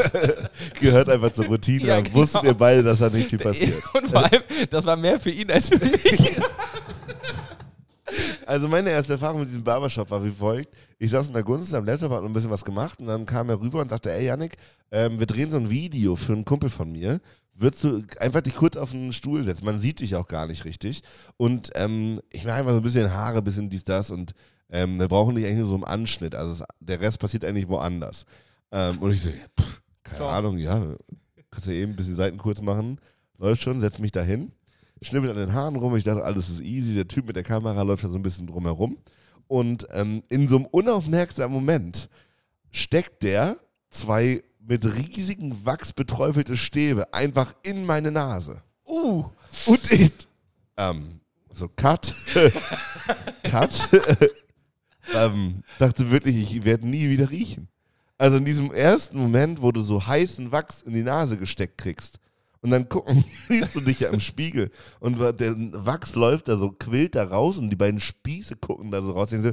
[laughs] Gehört einfach zur Routine. Ja, genau. Wusstet ihr beide, dass da nicht viel [laughs] passiert. Und vor allem, das war mehr für ihn als für mich. [laughs] Also meine erste Erfahrung mit diesem Barbershop war wie folgt. Ich saß in der Gunst am Laptop, hab ein bisschen was gemacht und dann kam er rüber und sagte, ey Yannick, ähm, wir drehen so ein Video für einen Kumpel von mir. Würdest du einfach dich kurz auf einen Stuhl setzen? Man sieht dich auch gar nicht richtig. Und ähm, ich mache einfach so ein bisschen Haare, ein bisschen dies, das und ähm, wir brauchen dich eigentlich nur so im Anschnitt. Also es, der Rest passiert eigentlich woanders. Ähm, und ich so, pff, keine Klar. Ahnung, ja, kannst du eben ein bisschen Seiten kurz machen. Läuft schon, setz mich da hin schnippelt an den Haaren rum. Ich dachte, alles ist easy. Der Typ mit der Kamera läuft da so ein bisschen drumherum. Und ähm, in so einem unaufmerksamen Moment steckt der zwei mit riesigen Wachs beträufelte Stäbe einfach in meine Nase. Uh. Und ich, ähm, so Cut, [laughs] Cut, [laughs] ähm, dachte wirklich, ich werde nie wieder riechen. Also in diesem ersten Moment, wo du so heißen Wachs in die Nase gesteckt kriegst und dann gucken, [laughs] siehst du dich ja im Spiegel und der Wachs läuft da so, quillt da raus und die beiden Spieße gucken da so raus. Denken so,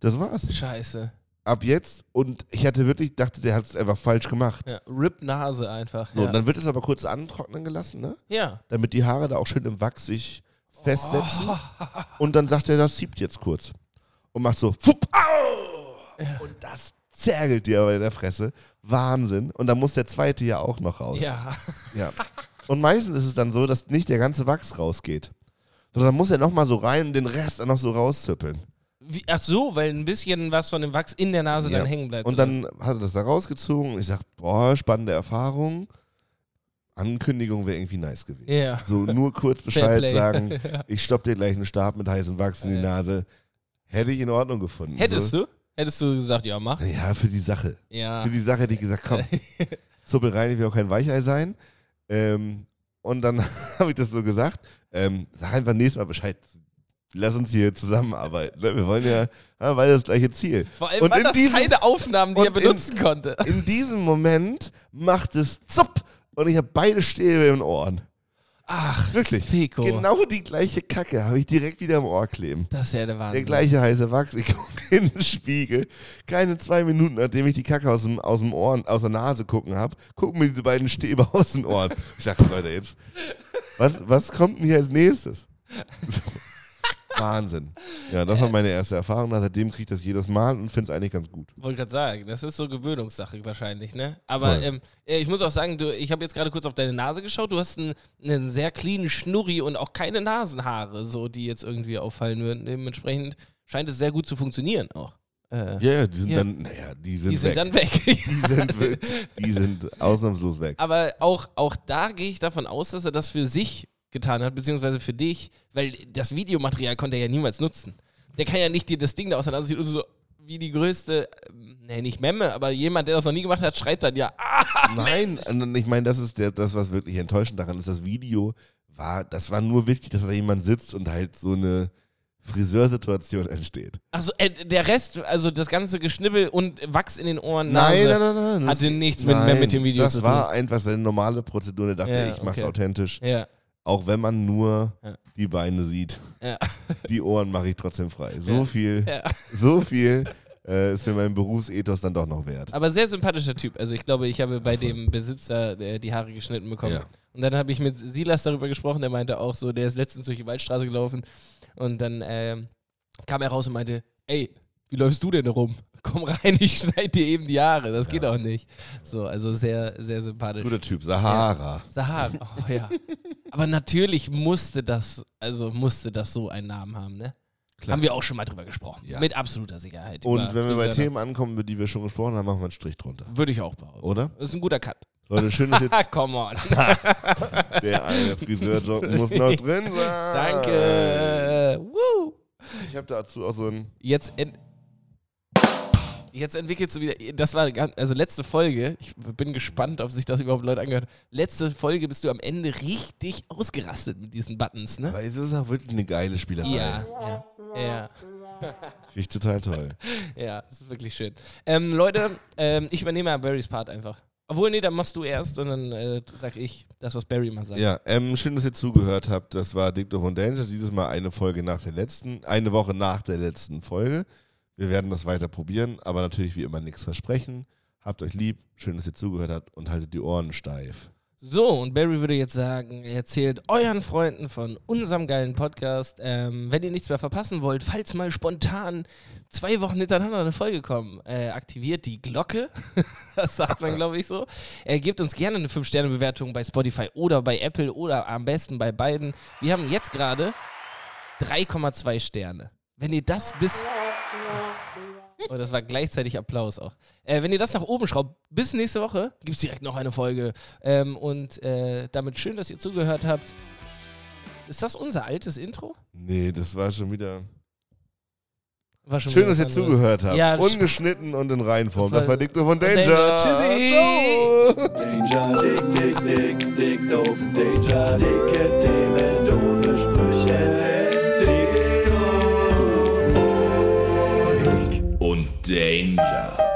das war's. Scheiße. Ab jetzt. Und ich hatte wirklich, dachte, der hat es einfach falsch gemacht. Ja, Rip Nase einfach. So, ja. und dann wird es aber kurz antrocknen gelassen, ne? ja. damit die Haare da auch schön im Wachs sich festsetzen. Und dann sagt er, das siebt jetzt kurz. Und macht so, fupp, au! Und das zergelt dir aber in der Fresse. Wahnsinn. Und dann muss der zweite ja auch noch raus. Ja. Ja. Und meistens ist es dann so, dass nicht der ganze Wachs rausgeht. Sondern muss er nochmal so rein und den Rest dann noch so rauszüppeln. Wie, ach so, weil ein bisschen was von dem Wachs in der Nase Ja. dann hängen bleibt. Und dann hat er das da rausgezogen. Ich sag, boah, spannende Erfahrung. Ankündigung wäre irgendwie nice gewesen. was? Ja. So nur kurz [laughs] Bescheid sagen, [laughs] ich stopp dir gleich einen Stab mit heißem Wachs in die. Nase. Hätte ich in Ordnung gefunden. Hättest so. du? Hättest du gesagt, ja, mach. Ja, für die Sache. Ja. Für die Sache hätte ich gesagt, komm, [laughs] Zuppel rein, ich will auch kein Weichei sein. Ähm, und dann [laughs] habe ich das so gesagt. Ähm, sag einfach nächstes Mal Bescheid. Lass uns hier zusammenarbeiten. Ne? Wir wollen ja, ja weil das gleiche Ziel. Vor allem Und waren in das diesem- keine Aufnahmen, die er und in- benutzen konnte. In diesem Moment macht es zupp und ich habe beide Stäbe in den Ohren. Ach, Wirklich. Feko. Genau die gleiche Kacke habe ich direkt wieder im Ohr kleben. Das ist ja der Der Wahnsinn. gleiche heiße Wachs. Ich [laughs] gucke in den Spiegel. Keine zwei Minuten, nachdem ich die Kacke aus dem, aus dem Ohr, aus der Nase gucken habe, gucken mir diese beiden Stäbe [laughs] aus den Ohren. Ich sage, Leute, jetzt, was, was kommt denn hier als nächstes? [laughs] Wahnsinn. Ja, das war meine erste Erfahrung. Seitdem kriege ich das jedes Mal und finde es eigentlich ganz gut. Wollte gerade sagen, das ist so Gewöhnungssache wahrscheinlich, ne? Aber ähm, äh, ich muss auch sagen, du, ich habe jetzt gerade kurz auf deine Nase geschaut. Du hast einen, einen sehr cleanen Schnurri und auch keine Nasenhaare, so die jetzt irgendwie auffallen würden. Dementsprechend scheint es sehr gut zu funktionieren auch. Äh, Ja, ja, die sind Ja. dann, naja, die sind die sind weg. dann weg. [laughs] die, sind, die sind ausnahmslos weg. Aber auch, auch da gehe ich davon aus, dass er das für sich getan hat, beziehungsweise für dich, weil das Videomaterial konnte er ja niemals nutzen. Der kann ja nicht dir das Ding da auseinanderziehen und so wie die größte, nee, nicht Memme, aber jemand, der das noch nie gemacht hat, schreit dann ja, [laughs] ah, Nein, ich meine, das ist der, das, was wirklich enttäuschend daran ist. Das Video war, das war nur wichtig, dass da jemand sitzt und halt so eine Friseursituation entsteht. also äh, der Rest, also das ganze Geschnibbel und Wachs in den Ohren, Nein, Nase, nein, nein, nein. das- hatte nichts mit, mehr mit dem Video das zu tun. war einfach seine normale Prozedur. Der dachte, Ja, ich mach's okay. authentisch. Ja, Auch wenn man nur Ja. die Beine sieht. ja, [laughs] Die Ohren mache ich trotzdem frei. So Ja. viel, so viel äh, ist mir mein Berufsethos dann doch noch wert. Aber sehr sympathischer Typ. Also ich glaube, ich habe bei dem Besitzer äh, die Haare geschnitten bekommen. Und dann habe ich mit Silas darüber gesprochen, der meinte auch so, der ist letztens durch die Waldstraße gelaufen und dann ähm, kam er raus und meinte, ey, wie läufst du denn rum? [laughs] Komm rein, ich schneide dir eben die Haare. Das geht auch nicht. So, also sehr, sehr sympathisch. Guter Typ, Sahara. Sahara, oh ja. [laughs] Aber natürlich musste das, also musste das so einen Namen haben, ne? Klar. Haben wir auch schon mal drüber gesprochen. Ja. Mit absoluter Sicherheit. Und wenn wir bei. Themen ankommen, über die wir schon gesprochen haben, machen wir einen Strich drunter. Würde ich auch behaupten. Oder? Das ist ein guter Cut. Leute, schön, dass [laughs] jetzt Ah, come on. Der eine Friseurjob muss noch drin sein. Danke. Woo. Ich habe dazu auch so ein. Jetzt, ent Jetzt entwickelst du wieder. Das war also letzte Folge. Ich bin gespannt, ob sich das überhaupt Leute angehört. Letzte Folge bist du am Ende richtig ausgerastet mit diesen Buttons, ne? Aber es ist auch wirklich eine geile Spielerei. Ja, ja, ja, Finde ich total toll. [laughs] ja, das ist wirklich schön. Ähm, Leute, ähm, ich übernehme Barrys Part einfach. Obwohl, nee, dann machst du erst und dann äh, sag ich das, was Barry mal sagt. Ja, ähm, schön, dass ihr zugehört habt. Das war Dicto von Danger. Dieses Mal eine Folge nach der letzten, eine Woche nach der letzten Folge. Wir werden das weiter probieren, aber natürlich wie immer nichts versprechen. Habt euch lieb, schön, dass ihr zugehört habt und haltet die Ohren steif. So, und Barry würde jetzt sagen, erzählt euren Freunden von unserem geilen Podcast. Ähm, wenn ihr nichts mehr verpassen wollt, falls mal spontan zwei Wochen hintereinander eine Folge kommen, äh, aktiviert die Glocke. [laughs] das sagt man, glaube ich, so. Äh, gebt uns gerne eine 5-Sterne-Bewertung bei Spotify oder bei Apple oder am besten bei beiden. Wir haben jetzt gerade 3,2 Sterne. Wenn ihr das bis. Oh, das war gleichzeitig Applaus auch. Äh, wenn ihr das nach oben schraubt, bis nächste Woche gibt es direkt noch eine Folge. Ähm, und äh, damit schön, dass ihr zugehört habt. Ist das unser altes Intro? Nee, das war schon wieder. War schon Schön, wieder dass ihr zugehört habt. Ja, das- Ungeschnitten und in Reihenform. Das Das war- war Dicto von Danger. Danger. Tschüssi. Ciao. Danger, dick, dick, dick, dick, doofen Danger, dicke Themen, Danger.